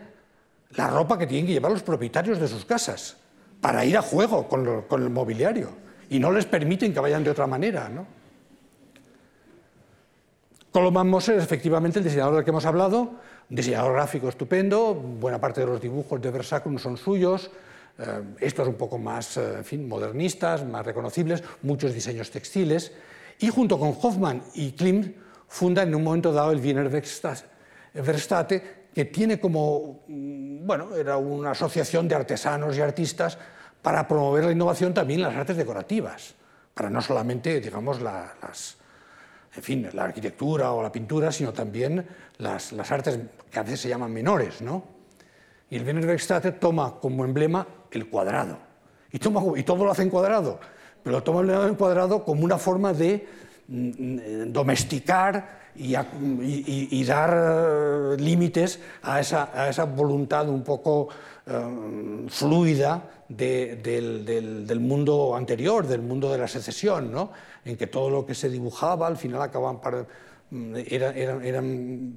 la ropa que tienen que llevar los propietarios de sus casas para ir a juego con, el mobiliario y no les permiten que vayan de otra manera. ¿no? Coloman Moser es efectivamente el diseñador del que hemos hablado, un diseñador gráfico estupendo, buena parte de los dibujos de Versacrum son suyos, eh, estos un poco más eh, en fin, modernistas, más reconocibles, muchos diseños textiles, y junto con Hoffmann y Klimt funda en un momento dado el Wiener Verstate, que tiene como, mm, bueno, era una asociación de artesanos y artistas para promover la innovación también en las artes decorativas, para no solamente, digamos, las, en fin, la arquitectura o la pintura, sino también las, artes que a veces se llaman menores. ¿no? Y el Wiener Werkstatt toma como emblema el cuadrado. Y, toma, y todo lo hace en cuadrado, pero lo toma en cuadrado como una forma de mm, domesticar y, dar eh, límites a esa, a esa, voluntad un poco eh, fluida del, mundo anterior, del mundo de la secesión, ¿no? en que todo lo que se dibujaba al final acababan para, mm, eran,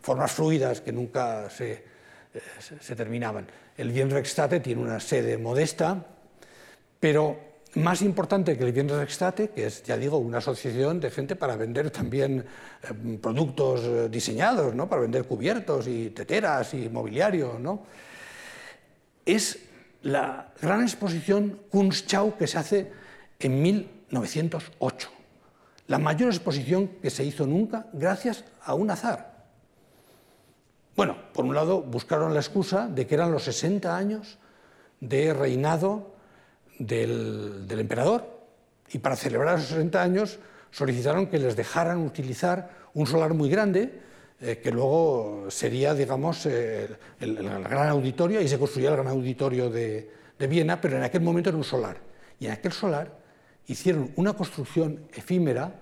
formas fluidas que nunca se, eh, se, terminaban. El Bien tiene una sede modesta, pero más importante que el Bien que es, ya digo, una asociación de gente para vender también eh, productos eh, diseñados, ¿no? para vender cubiertos y teteras y mobiliario, ¿no? es la gran exposición Kunstschau que se hace en 1908. La mayor exposición que se hizo nunca gracias a un azar. Bueno, por un lado buscaron la excusa de que eran los 60 años de reinado del, emperador. Y para celebrar esos 60 años solicitaron que les dejaran utilizar un solar muy grande eh, que luego sería, digamos, eh, el, gran auditorio, y se construía el gran auditorio de, de, Viena, pero en aquel momento era un solar. Y en aquel solar hicieron una construcción efímera,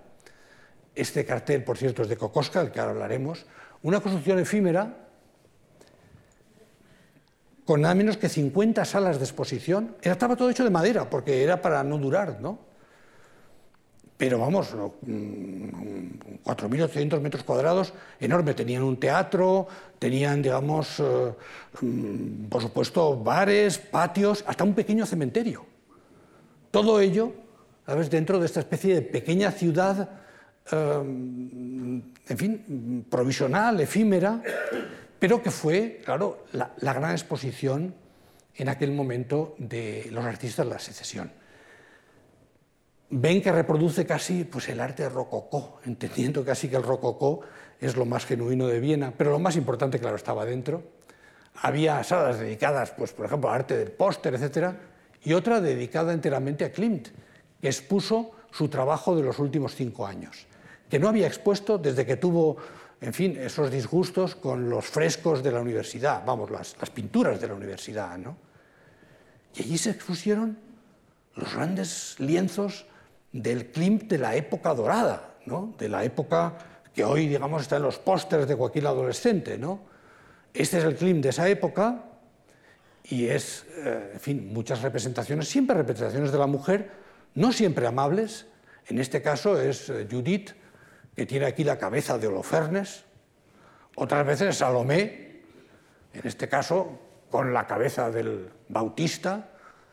este cartel, por cierto, es de Kokoska, del que ahora hablaremos, una construcción efímera con nada menos que 50 salas de exposición. Estaba todo hecho de madera, porque era para no durar, ¿no? pero vamos, 4.800 mm, metros cuadrados, enorme. Tenían un teatro, tenían, digamos, eh, mm, por supuesto, bares, patios, hasta un pequeño cementerio. Todo ello, ¿sabes?, dentro de esta especie de pequeña ciudad, eh, en fin, provisional, efímera, pero que fue, claro, la, gran exposición en aquel momento de los artistas de la secesión ven que reproduce casi pues, el arte rococó, entendiendo casi que el rococó es lo más genuino de Viena, pero lo más importante, claro, estaba dentro. Había salas dedicadas, pues, por ejemplo, al arte del póster, etc., y otra dedicada enteramente a Klimt, que expuso su trabajo de los últimos cinco años, que no había expuesto desde que tuvo, en fin, esos disgustos con los frescos de la universidad, vamos, las, pinturas de la universidad, ¿no? Y allí se expusieron los grandes lienzos del Klimt de la época dorada, ¿no? de la época que hoy, digamos, está en los pósters de cualquier adolescente. ¿no? Este es el Klimt de esa época y es, eh, en fin, muchas representaciones, siempre representaciones de la mujer, no siempre amables. En este caso es eh, Judith, que tiene aquí la cabeza de Holofernes, otras veces Salomé, en este caso con la cabeza del Bautista,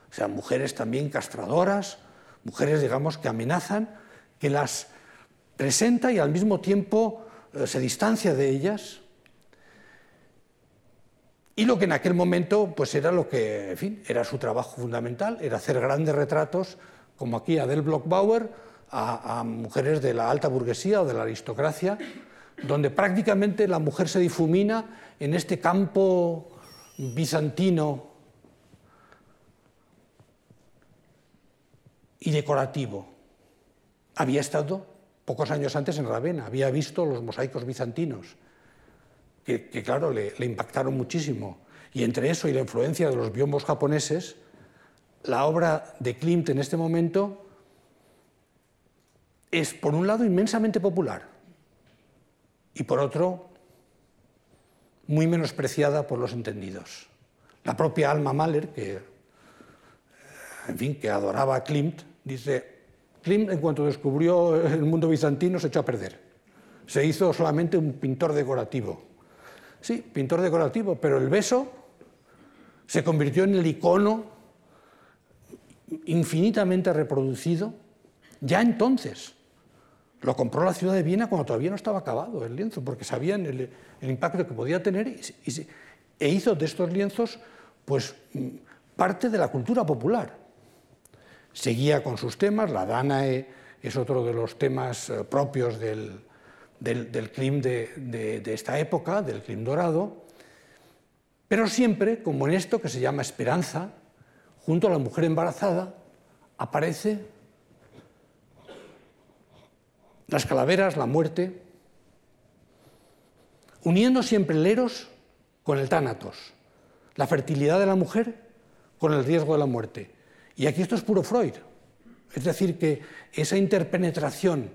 o sea, mujeres también castradoras, mujeres, digamos, que amenazan, que las presenta y al mismo tiempo eh, se distancia de ellas. Y lo que en aquel momento pues era lo que, en fin, era su trabajo fundamental, era hacer grandes retratos, como aquí Adele Blockbauer, a, mujeres de la alta burguesía o de la aristocracia, donde prácticamente la mujer se difumina en este campo bizantino y decorativo. Había estado pocos años antes en Ravenna, había visto los mosaicos bizantinos, que, claro, le, impactaron muchísimo. Y entre eso y la influencia de los biombos japoneses, la obra de Klimt en este momento es, por un lado, inmensamente popular y, por otro, muy menospreciada por los entendidos. La propia Alma Mahler, que, en fin, que adoraba a Klimt, Dice, Klimt en cuanto descubrió el mundo bizantino se echó a perder. Se hizo solamente un pintor decorativo. Sí, pintor decorativo, pero el beso se convirtió en el icono infinitamente reproducido ya entonces. Lo compró la ciudad de Viena cuando todavía no estaba acabado el lienzo, porque sabían el, impacto que podía tener y, e hizo de estos lienzos pues, parte de la cultura popular. Seguía con sus temas, la Danae es otro de los temas eh, propios del, del, de, esta época, del clim dorado, pero siempre, como en esto que se llama esperanza, junto a la mujer embarazada, aparece las calaveras, la muerte, uniendo siempre el eros con el tánatos, la fertilidad de la mujer con el riesgo de la muerte. Y aquí esto es puro Freud. Es decir, que esa interpenetración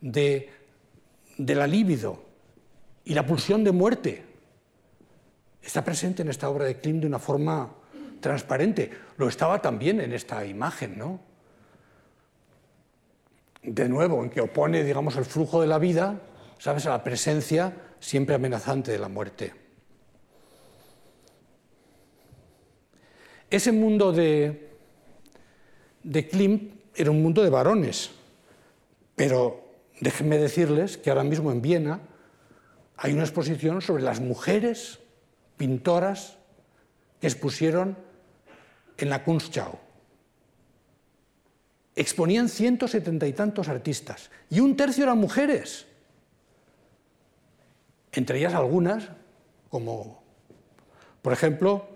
de, la libido y la pulsión de muerte está presente en esta obra de Klim de una forma transparente. Lo estaba también en esta imagen, ¿no? De nuevo, en que opone, digamos, el flujo de la vida, ¿sabes?, a la presencia siempre amenazante de la muerte. Ese mundo de, de Klimt era un mundo de varones, pero déjenme decirles que ahora mismo en Viena hay una exposición sobre las mujeres pintoras que expusieron en la Kunstschau. Exponían ciento setenta y tantos artistas y un tercio eran mujeres, entre ellas algunas, como por ejemplo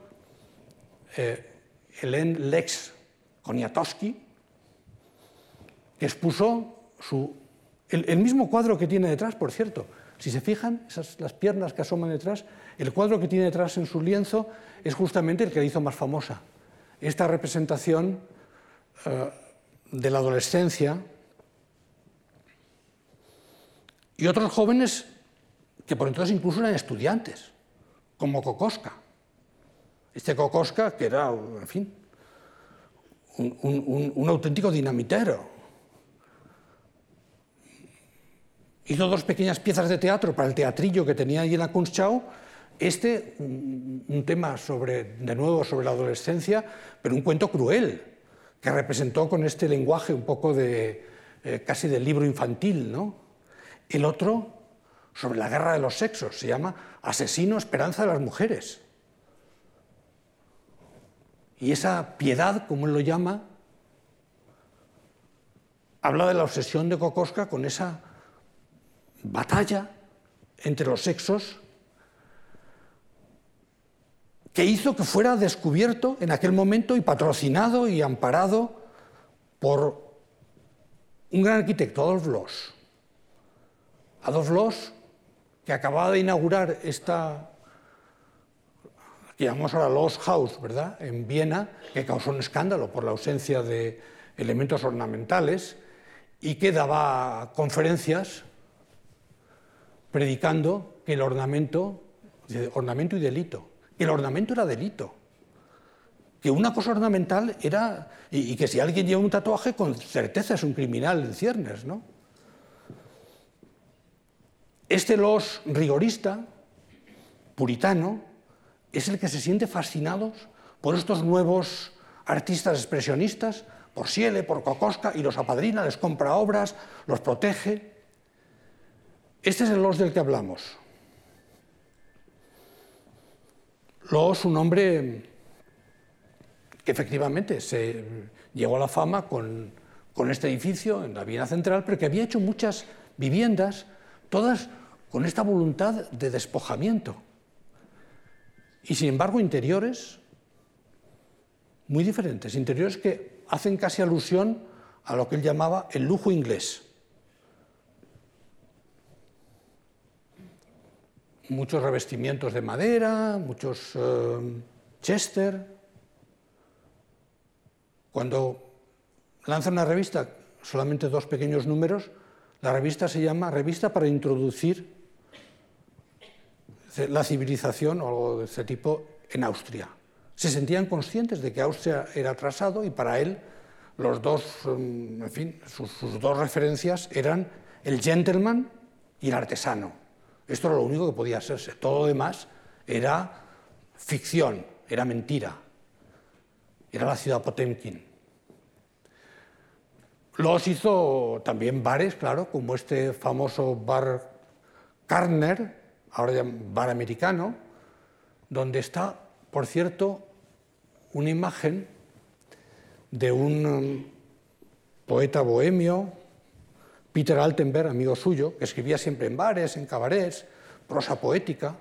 eh, Hélène Lex Koniatowski, expuso su, el, mismo cuadro que tiene detrás, por cierto. Si se fijan, esas, las piernas que asoman detrás, el cuadro que tiene detrás en su lienzo es justamente el que hizo más famosa. Esta representación eh, de la adolescencia y otros jóvenes que por entonces incluso eran estudiantes, como Kokoska. Este Kokoska, que era, en fin, un, auténtico dinamitero. hizo dos pequeñas piezas de teatro para el teatrillo que tenía allí en la Kunstschau. Este, un tema sobre, de nuevo sobre la adolescencia, pero un cuento cruel, que representó con este lenguaje un poco de eh, casi del libro infantil. ¿no? El otro, sobre la guerra de los sexos, se llama Asesino Esperanza de las Mujeres. Y esa piedad, como él lo llama, habla de la obsesión de Kokoska con esa batalla entre los sexos que hizo que fuera descubierto en aquel momento y patrocinado y amparado por un gran arquitecto, Adolf Loos. Adolf Loos, que acababa de inaugurar esta, que llamamos ahora Loos House, ¿verdad?, en Viena, que causó un escándalo por la ausencia de elementos ornamentales y que daba conferencias predicando que el ornamento, ornamento y delito, el ornamento era delito, que una cosa ornamental era, y, que si alguien lleva un tatuaje con certeza es un criminal en ciernes, ¿no? Este los rigorista, puritano, es el que se siente fascinado por estos nuevos artistas expresionistas, por Siele, por Kokoska, y los apadrina, les compra obras, los protege. Este es el Los del que hablamos. Los, un hombre que efectivamente se llegó a la fama con, con este edificio en la Viena Central, pero que había hecho muchas viviendas, todas con esta voluntad de despojamiento. Y sin embargo, interiores muy diferentes, interiores que hacen casi alusión a lo que él llamaba el lujo inglés. Muchos revestimientos de madera, muchos eh, chester. Cuando lanza una revista, solamente dos pequeños números, la revista se llama Revista para introducir la civilización o algo de este tipo en Austria. Se sentían conscientes de que Austria era atrasado y para él los dos, mm, en fin, sus dos referencias eran el gentleman y el artesano. Esto era lo único que podía hacerse. Todo lo demás era ficción, era mentira. Era la ciudad Potemkin. Los hizo también bares, claro, como este famoso bar Karner, ahora ya bar americano, donde está, por cierto, una imagen de un poeta bohemio Peter Altenberg, amigo suyo, que escribía siempre en bares, en cabarets, prosa poética,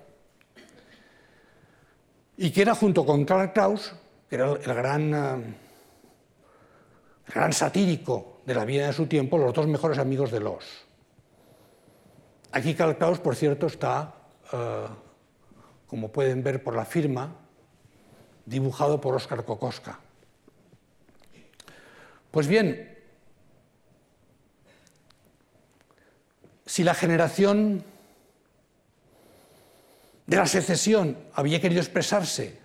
y que era junto con Karl Kraus, que era el gran, eh, gran satírico de la vida de su tiempo, los dos mejores amigos de Los. Aquí Karl Kraus, por cierto, está, eh, como pueden ver por la firma, dibujado por Oscar Kokoska. Pues bien, si la generación de la secesión había querido expresarse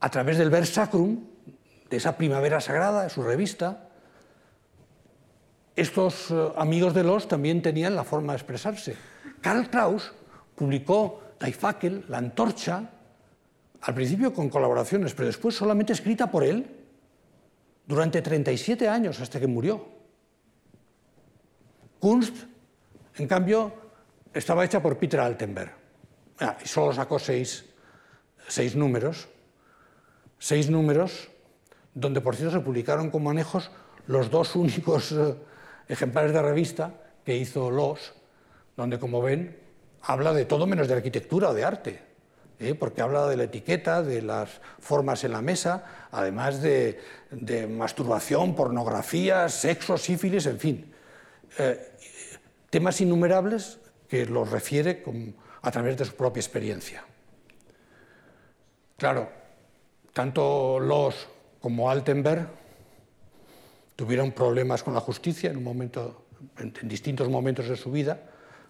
a través del Ver Sacrum, de esa primavera sagrada, de su revista, estos eh, amigos de los también tenían la forma de expresarse. Karl Kraus publicó Die Fackel, la antorcha, al principio con colaboraciones, pero después solamente escrita por él durante 37 años hasta que murió. Kunst en cambio, estaba hecha por Peter Altenberg. Ah, y solo sacó seis, números. Seis números, donde por cierto se publicaron como manejos los dos únicos eh, ejemplares de revista que hizo Los, donde, como ven, habla de todo menos de arquitectura o de arte. ¿eh? porque habla de la etiqueta, de las formas en la mesa, además de, masturbación, pornografía, sexo, sífilis, en fin. Eh, temas innumerables que los refiere a través de su propia experiencia. Claro, tanto Los como Altenberg tuvieron problemas con la justicia en, un momento, en, distintos momentos de su vida,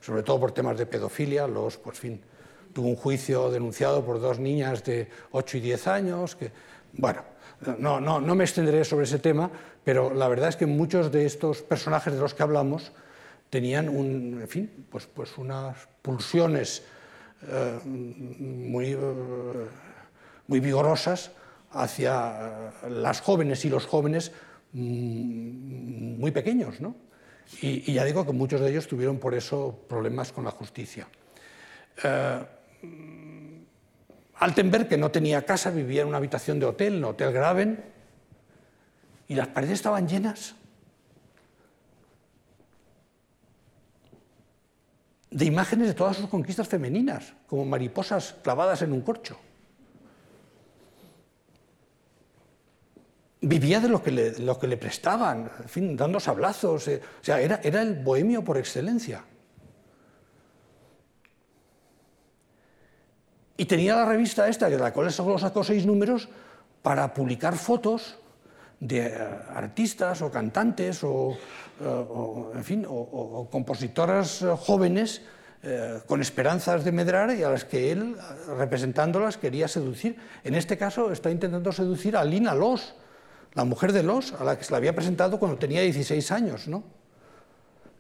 sobre todo por temas de pedofilia. Los, pues, fin, tuvo un juicio denunciado por dos niñas de 8 y 10 años. Que, bueno, no, no, no me extenderé sobre ese tema, pero la verdad es que muchos de estos personajes de los que hablamos tenían un, en fin, pues, pues unas pulsiones eh, muy, eh, muy vigorosas hacia las jóvenes y los jóvenes mm, muy pequeños. ¿no? Y, ya digo que muchos de ellos tuvieron por eso problemas con la justicia. Eh, Altenberg, que no tenía casa, vivía en una habitación de hotel, en Hotel Graven, y las paredes estaban llenas de imágenes de todas sus conquistas femeninas, como mariposas clavadas en un corcho. Vivía de lo que le, prestaban, en fin, dando sablazos. Eh, o sea, era, era el bohemio por excelencia. Y tenía la revista esta, de la cual solo sacó seis números, para publicar fotos de eh, artistas o cantantes o, eh, en fin, o, compositoras jóvenes eh, con esperanzas de medrar y a las que él, representándolas, quería seducir. En este caso está intentando seducir a Lina Los, la mujer de Los, a la que se la había presentado cuando tenía 16 años. ¿no?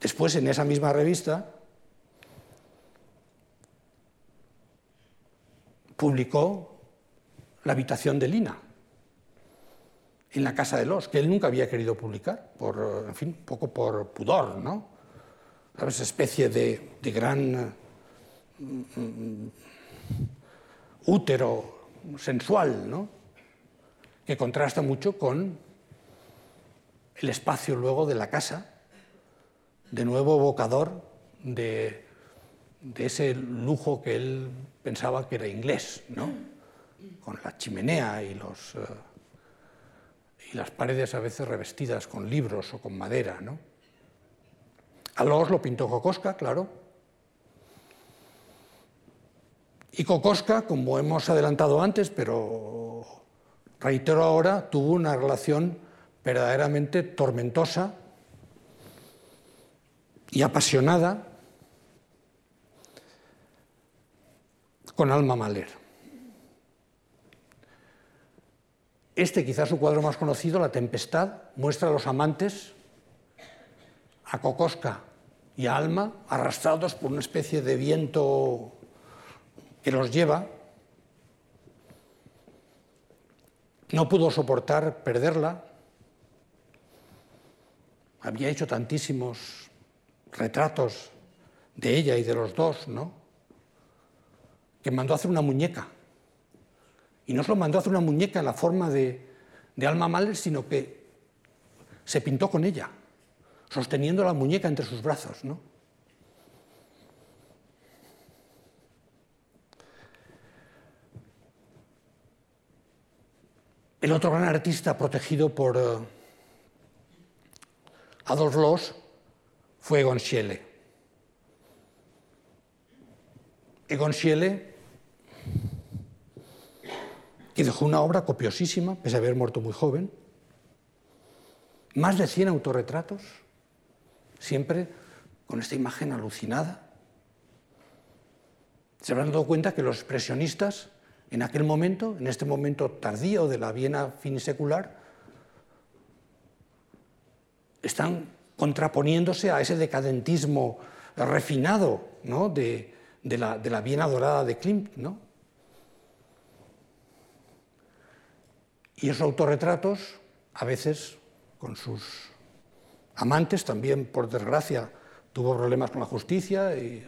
Después, en esa misma revista, publicó La habitación de Lina en la casa de los, que él nunca había querido publicar, por, en fin, un poco por pudor, ¿no? ¿Sabes? Especie de, de gran mm, útero sensual, ¿no? Que contrasta mucho con el espacio luego de la casa, de nuevo evocador de, de ese lujo que él pensaba que era inglés, ¿no? Con la chimenea y los... Uh, y las paredes a veces revestidas con libros o con madera. ¿no? A los lo pintó Kokoska, claro. Y Kokoska, como hemos adelantado antes, pero reitero ahora, tuvo una relación verdaderamente tormentosa y apasionada con Alma Mahler. Este, quizás su cuadro más conocido, La Tempestad, muestra a los amantes, a Kokoska y a Alma, arrastrados por una especie de viento que los lleva. No pudo soportar perderla. Había hecho tantísimos retratos de ella y de los dos, ¿no? Que mandó a hacer una muñeca y no solo mandó a hacer una muñeca en la forma de, Alma Mahler, sino que se pintó con ella, sosteniendo la muñeca entre sus brazos. ¿no? El otro gran artista protegido por uh, Adolf Loos fue Egon Schiele. Egon Schiele que dejó una obra copiosísima, pese a haber muerto muy joven, más de 100 autorretratos, siempre con esta imagen alucinada. Se habrán dado cuenta que los expresionistas, en aquel momento, en este momento tardío de la Viena finisecular, están contraponiéndose a ese decadentismo refinado ¿no? de, de, la, de, la, Viena dorada de Klimt. ¿no? Y esos autorretratos, a veces con sus amantes, también por desgracia tuvo problemas con la justicia y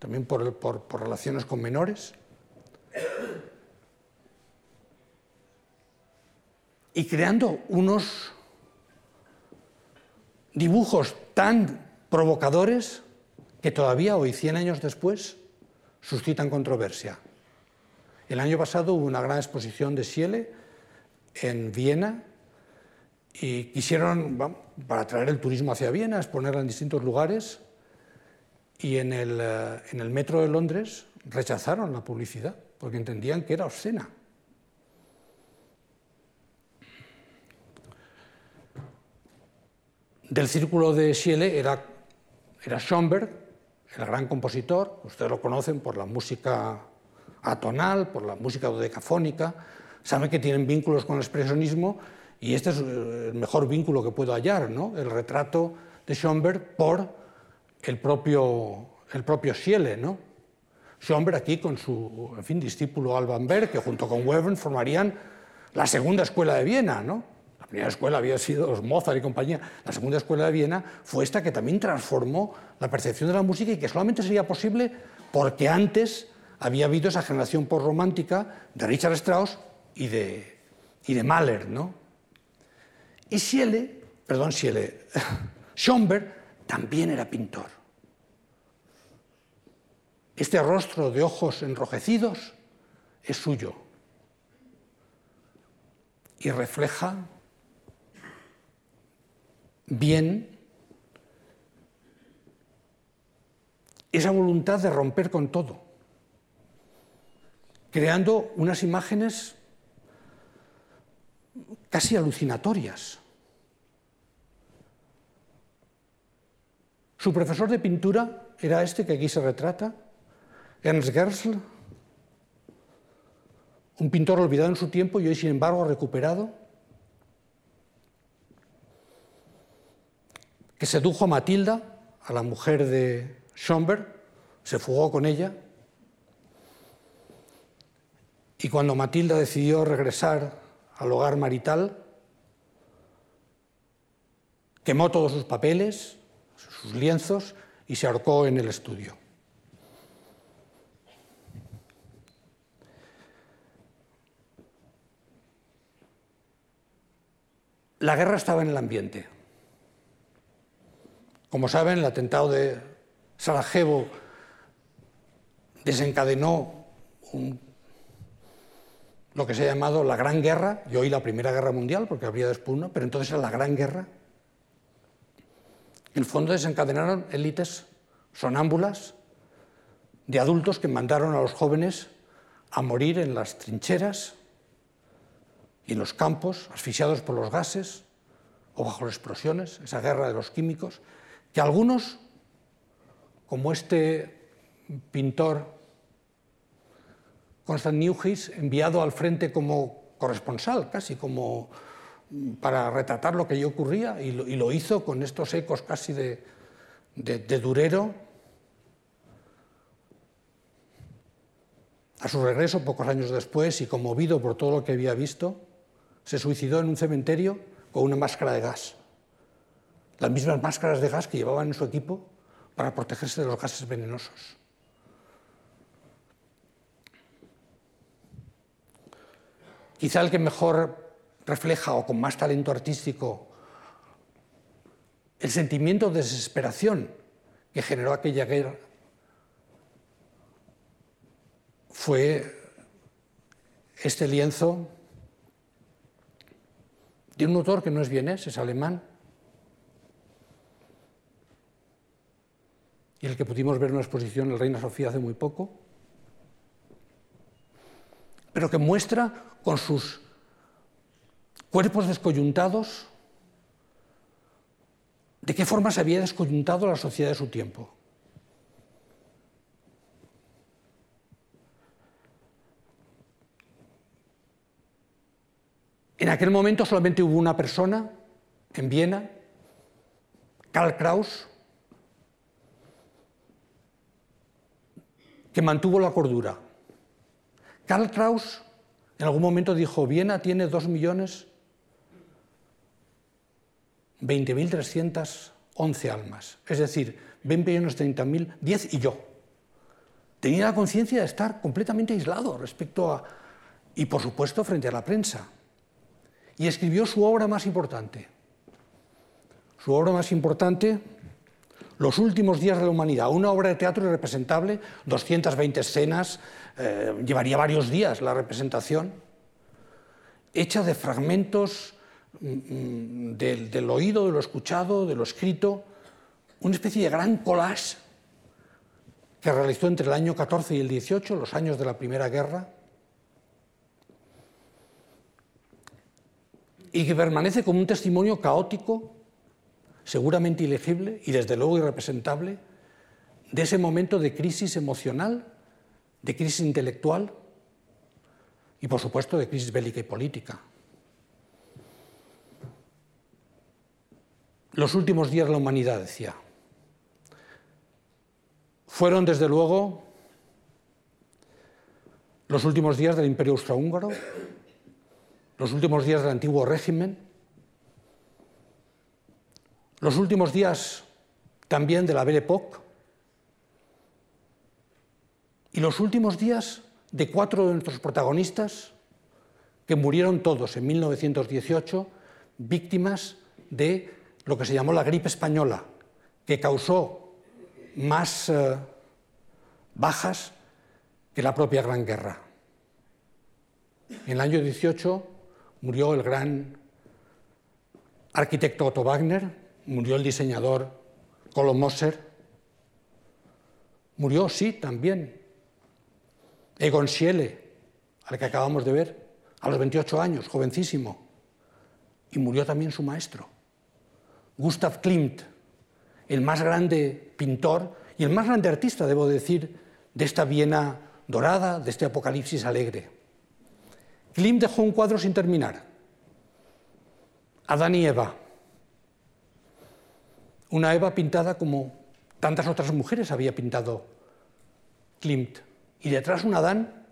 también por, por, relaciones con menores. Y creando unos dibujos tan provocadores que todavía hoy, 100 años después, suscitan controversia. El año pasado hubo una gran exposición de Schiele en Viena y quisieron, para atraer el turismo hacia Viena, exponerla en distintos lugares y en el, eh, en el metro de Londres rechazaron la publicidad porque entendían que era obscena. Del círculo de Schiele era, era Schoenberg, el gran compositor, ustedes lo conocen por la música atonal, por la música dodecafónica, saben que tienen vínculos con el expresionismo y este es el mejor vínculo que puedo hallar, ¿no? el retrato de Schoenberg por el propio, el propio Schiele, ¿no? Schomberg aquí con su en fin, discípulo Alban Berg, que junto con Webern formarían la segunda escuela de Viena, ¿no? La primera escuela había sido los Mozart y compañía. La segunda escuela de Viena fue esta que también transformó la percepción de la música y que solamente sería posible porque antes había habido esa generación postromántica de Richard Strauss y de, y de Mahler, ¿no? Y Schiele, perdón, Schiele, Schomberg también era pintor. Este rostro de ojos enrojecidos es suyo y refleja bien esa voluntad de romper con todo, creando unas imágenes casi alucinatorias. Su profesor de pintura era este que aquí se retrata, Ernst Gersl, un pintor olvidado en su tiempo y hoy, sin embargo, recuperado, que sedujo a Matilda, a la mujer de Schomberg, se fugó con ella, y cuando Matilda decidió regresar al hogar marital, quemó todos sus papeles, sus lienzos, y se ahorcó en el estudio. La guerra estaba en el ambiente. Como saben, el atentado de Sarajevo desencadenó lo que se ha llamado la Gran Guerra, y hoy la Primera Guerra Mundial, porque habría después una, pero entonces era la Gran Guerra. En el fondo desencadenaron élites sonámbulas de adultos que mandaron a los jóvenes a morir en las trincheras y en los campos, asfixiados por los gases o bajo las explosiones, esa guerra de los químicos, que algunos, como este pintor Constant Neuhis, enviado al frente como corresponsal, casi como para retratar lo que allí ocurría, y lo, hizo con estos ecos casi de, de Durero. A su regreso, pocos años después, y conmovido por todo lo que había visto, se suicidó en un cementerio con una máscara de gas. Las mismas máscaras de gas que llevaban en su equipo para protegerse de los gases venenosos. Quizá el que mejor refleja o con más talento artístico el sentimiento de desesperación que generó aquella guerra fue este lienzo de un autor que no es vienés, es alemán, y el que pudimos ver en una exposición el Reina Sofía hace muy poco, pero que muestra con sus cuerpos descoyuntados de qué forma se había descoyuntado la sociedad de su tiempo. En aquel momento solamente hubo una persona en Viena, Karl Kraus, que mantuvo la cordura. Karl Kraus en algún momento dijo, Viena tiene dos millones 20.311 almas, es decir, 20 millones 30.000, 10 y yo. Tenía la conciencia de estar completamente aislado respecto a, y por supuesto frente a la prensa y escribió su obra más importante. Su obra más importante, Los últimos días de la humanidad, una obra de teatro irrepresentable, 220 escenas, eh, llevaría varios días la representación, hecha de fragmentos mm, mm, del, oído, de lo escuchado, de lo escrito, una especie de gran collage que realizó entre el año 14 y el 18, los años de la Primera Guerra, y que permanece como un testimonio caótico, seguramente ilegible y desde luego irrepresentable, de ese momento de crisis emocional, de crisis intelectual y por supuesto de crisis bélica y política. Los últimos días de la humanidad, decía. fueron desde luego los últimos días del Imperio Austrohúngaro, los últimos días del antiguo régimen, los últimos días también de la Belle Époque y los últimos días de cuatro de nuestros protagonistas que murieron todos en 1918 víctimas de lo que se llamó la gripe española, que causó más eh, bajas que la propia Gran Guerra. En el año 18 murió el gran arquitecto Otto Wagner, murió el diseñador Kolo Moser, murió, sí, también Egon Schiele, al que acabamos de ver, a los 28 años, jovencísimo, y murió también su maestro, Gustav Klimt, el más grande pintor y el más grande artista, debo decir, de esta Viena dorada, de este apocalipsis alegre. Klimt dejó un cuadro sin terminar, Adán y Eva, una Eva pintada como tantas otras mujeres había pintado Klimt, y detrás un Adán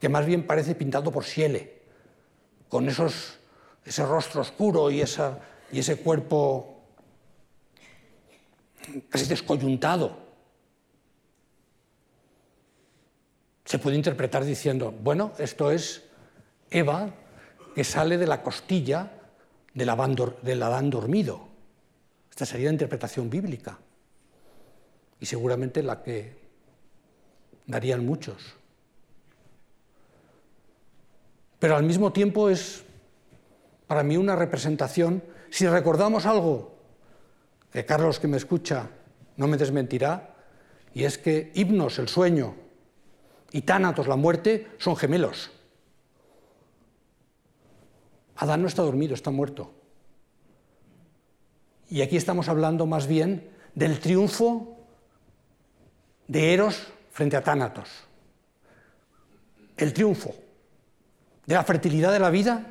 que más bien parece pintado por Schiele, con esos, ese rostro oscuro y, esa, y ese cuerpo casi descoyuntado. Se puede interpretar diciendo, bueno, esto es Eva que sale de la costilla del Adán, dormido. Esta sería la interpretación bíblica y seguramente la que darían muchos. Pero al mismo tiempo es para mí una representación, si recordamos algo que Carlos que me escucha no me desmentirá, y es que himnos, el sueño, y tánatos, la muerte, son gemelos. Adán no está dormido, está muerto. Y aquí estamos hablando más bien del triunfo de Eros frente a Tánatos. El triunfo de la fertilidad de la vida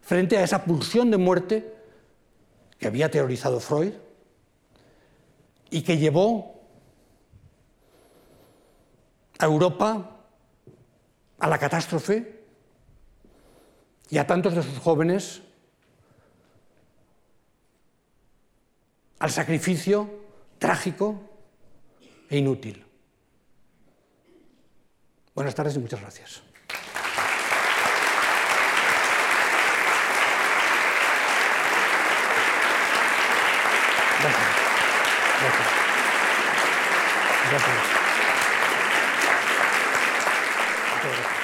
frente a esa pulsión de muerte que había teorizado Freud y que llevó a Europa a la catástrofe y a tantos de sus jóvenes al sacrificio trágico e inútil. Buenas tardes y muchas gracias. Gracias. Gracias. Gracias. Muchas gracias.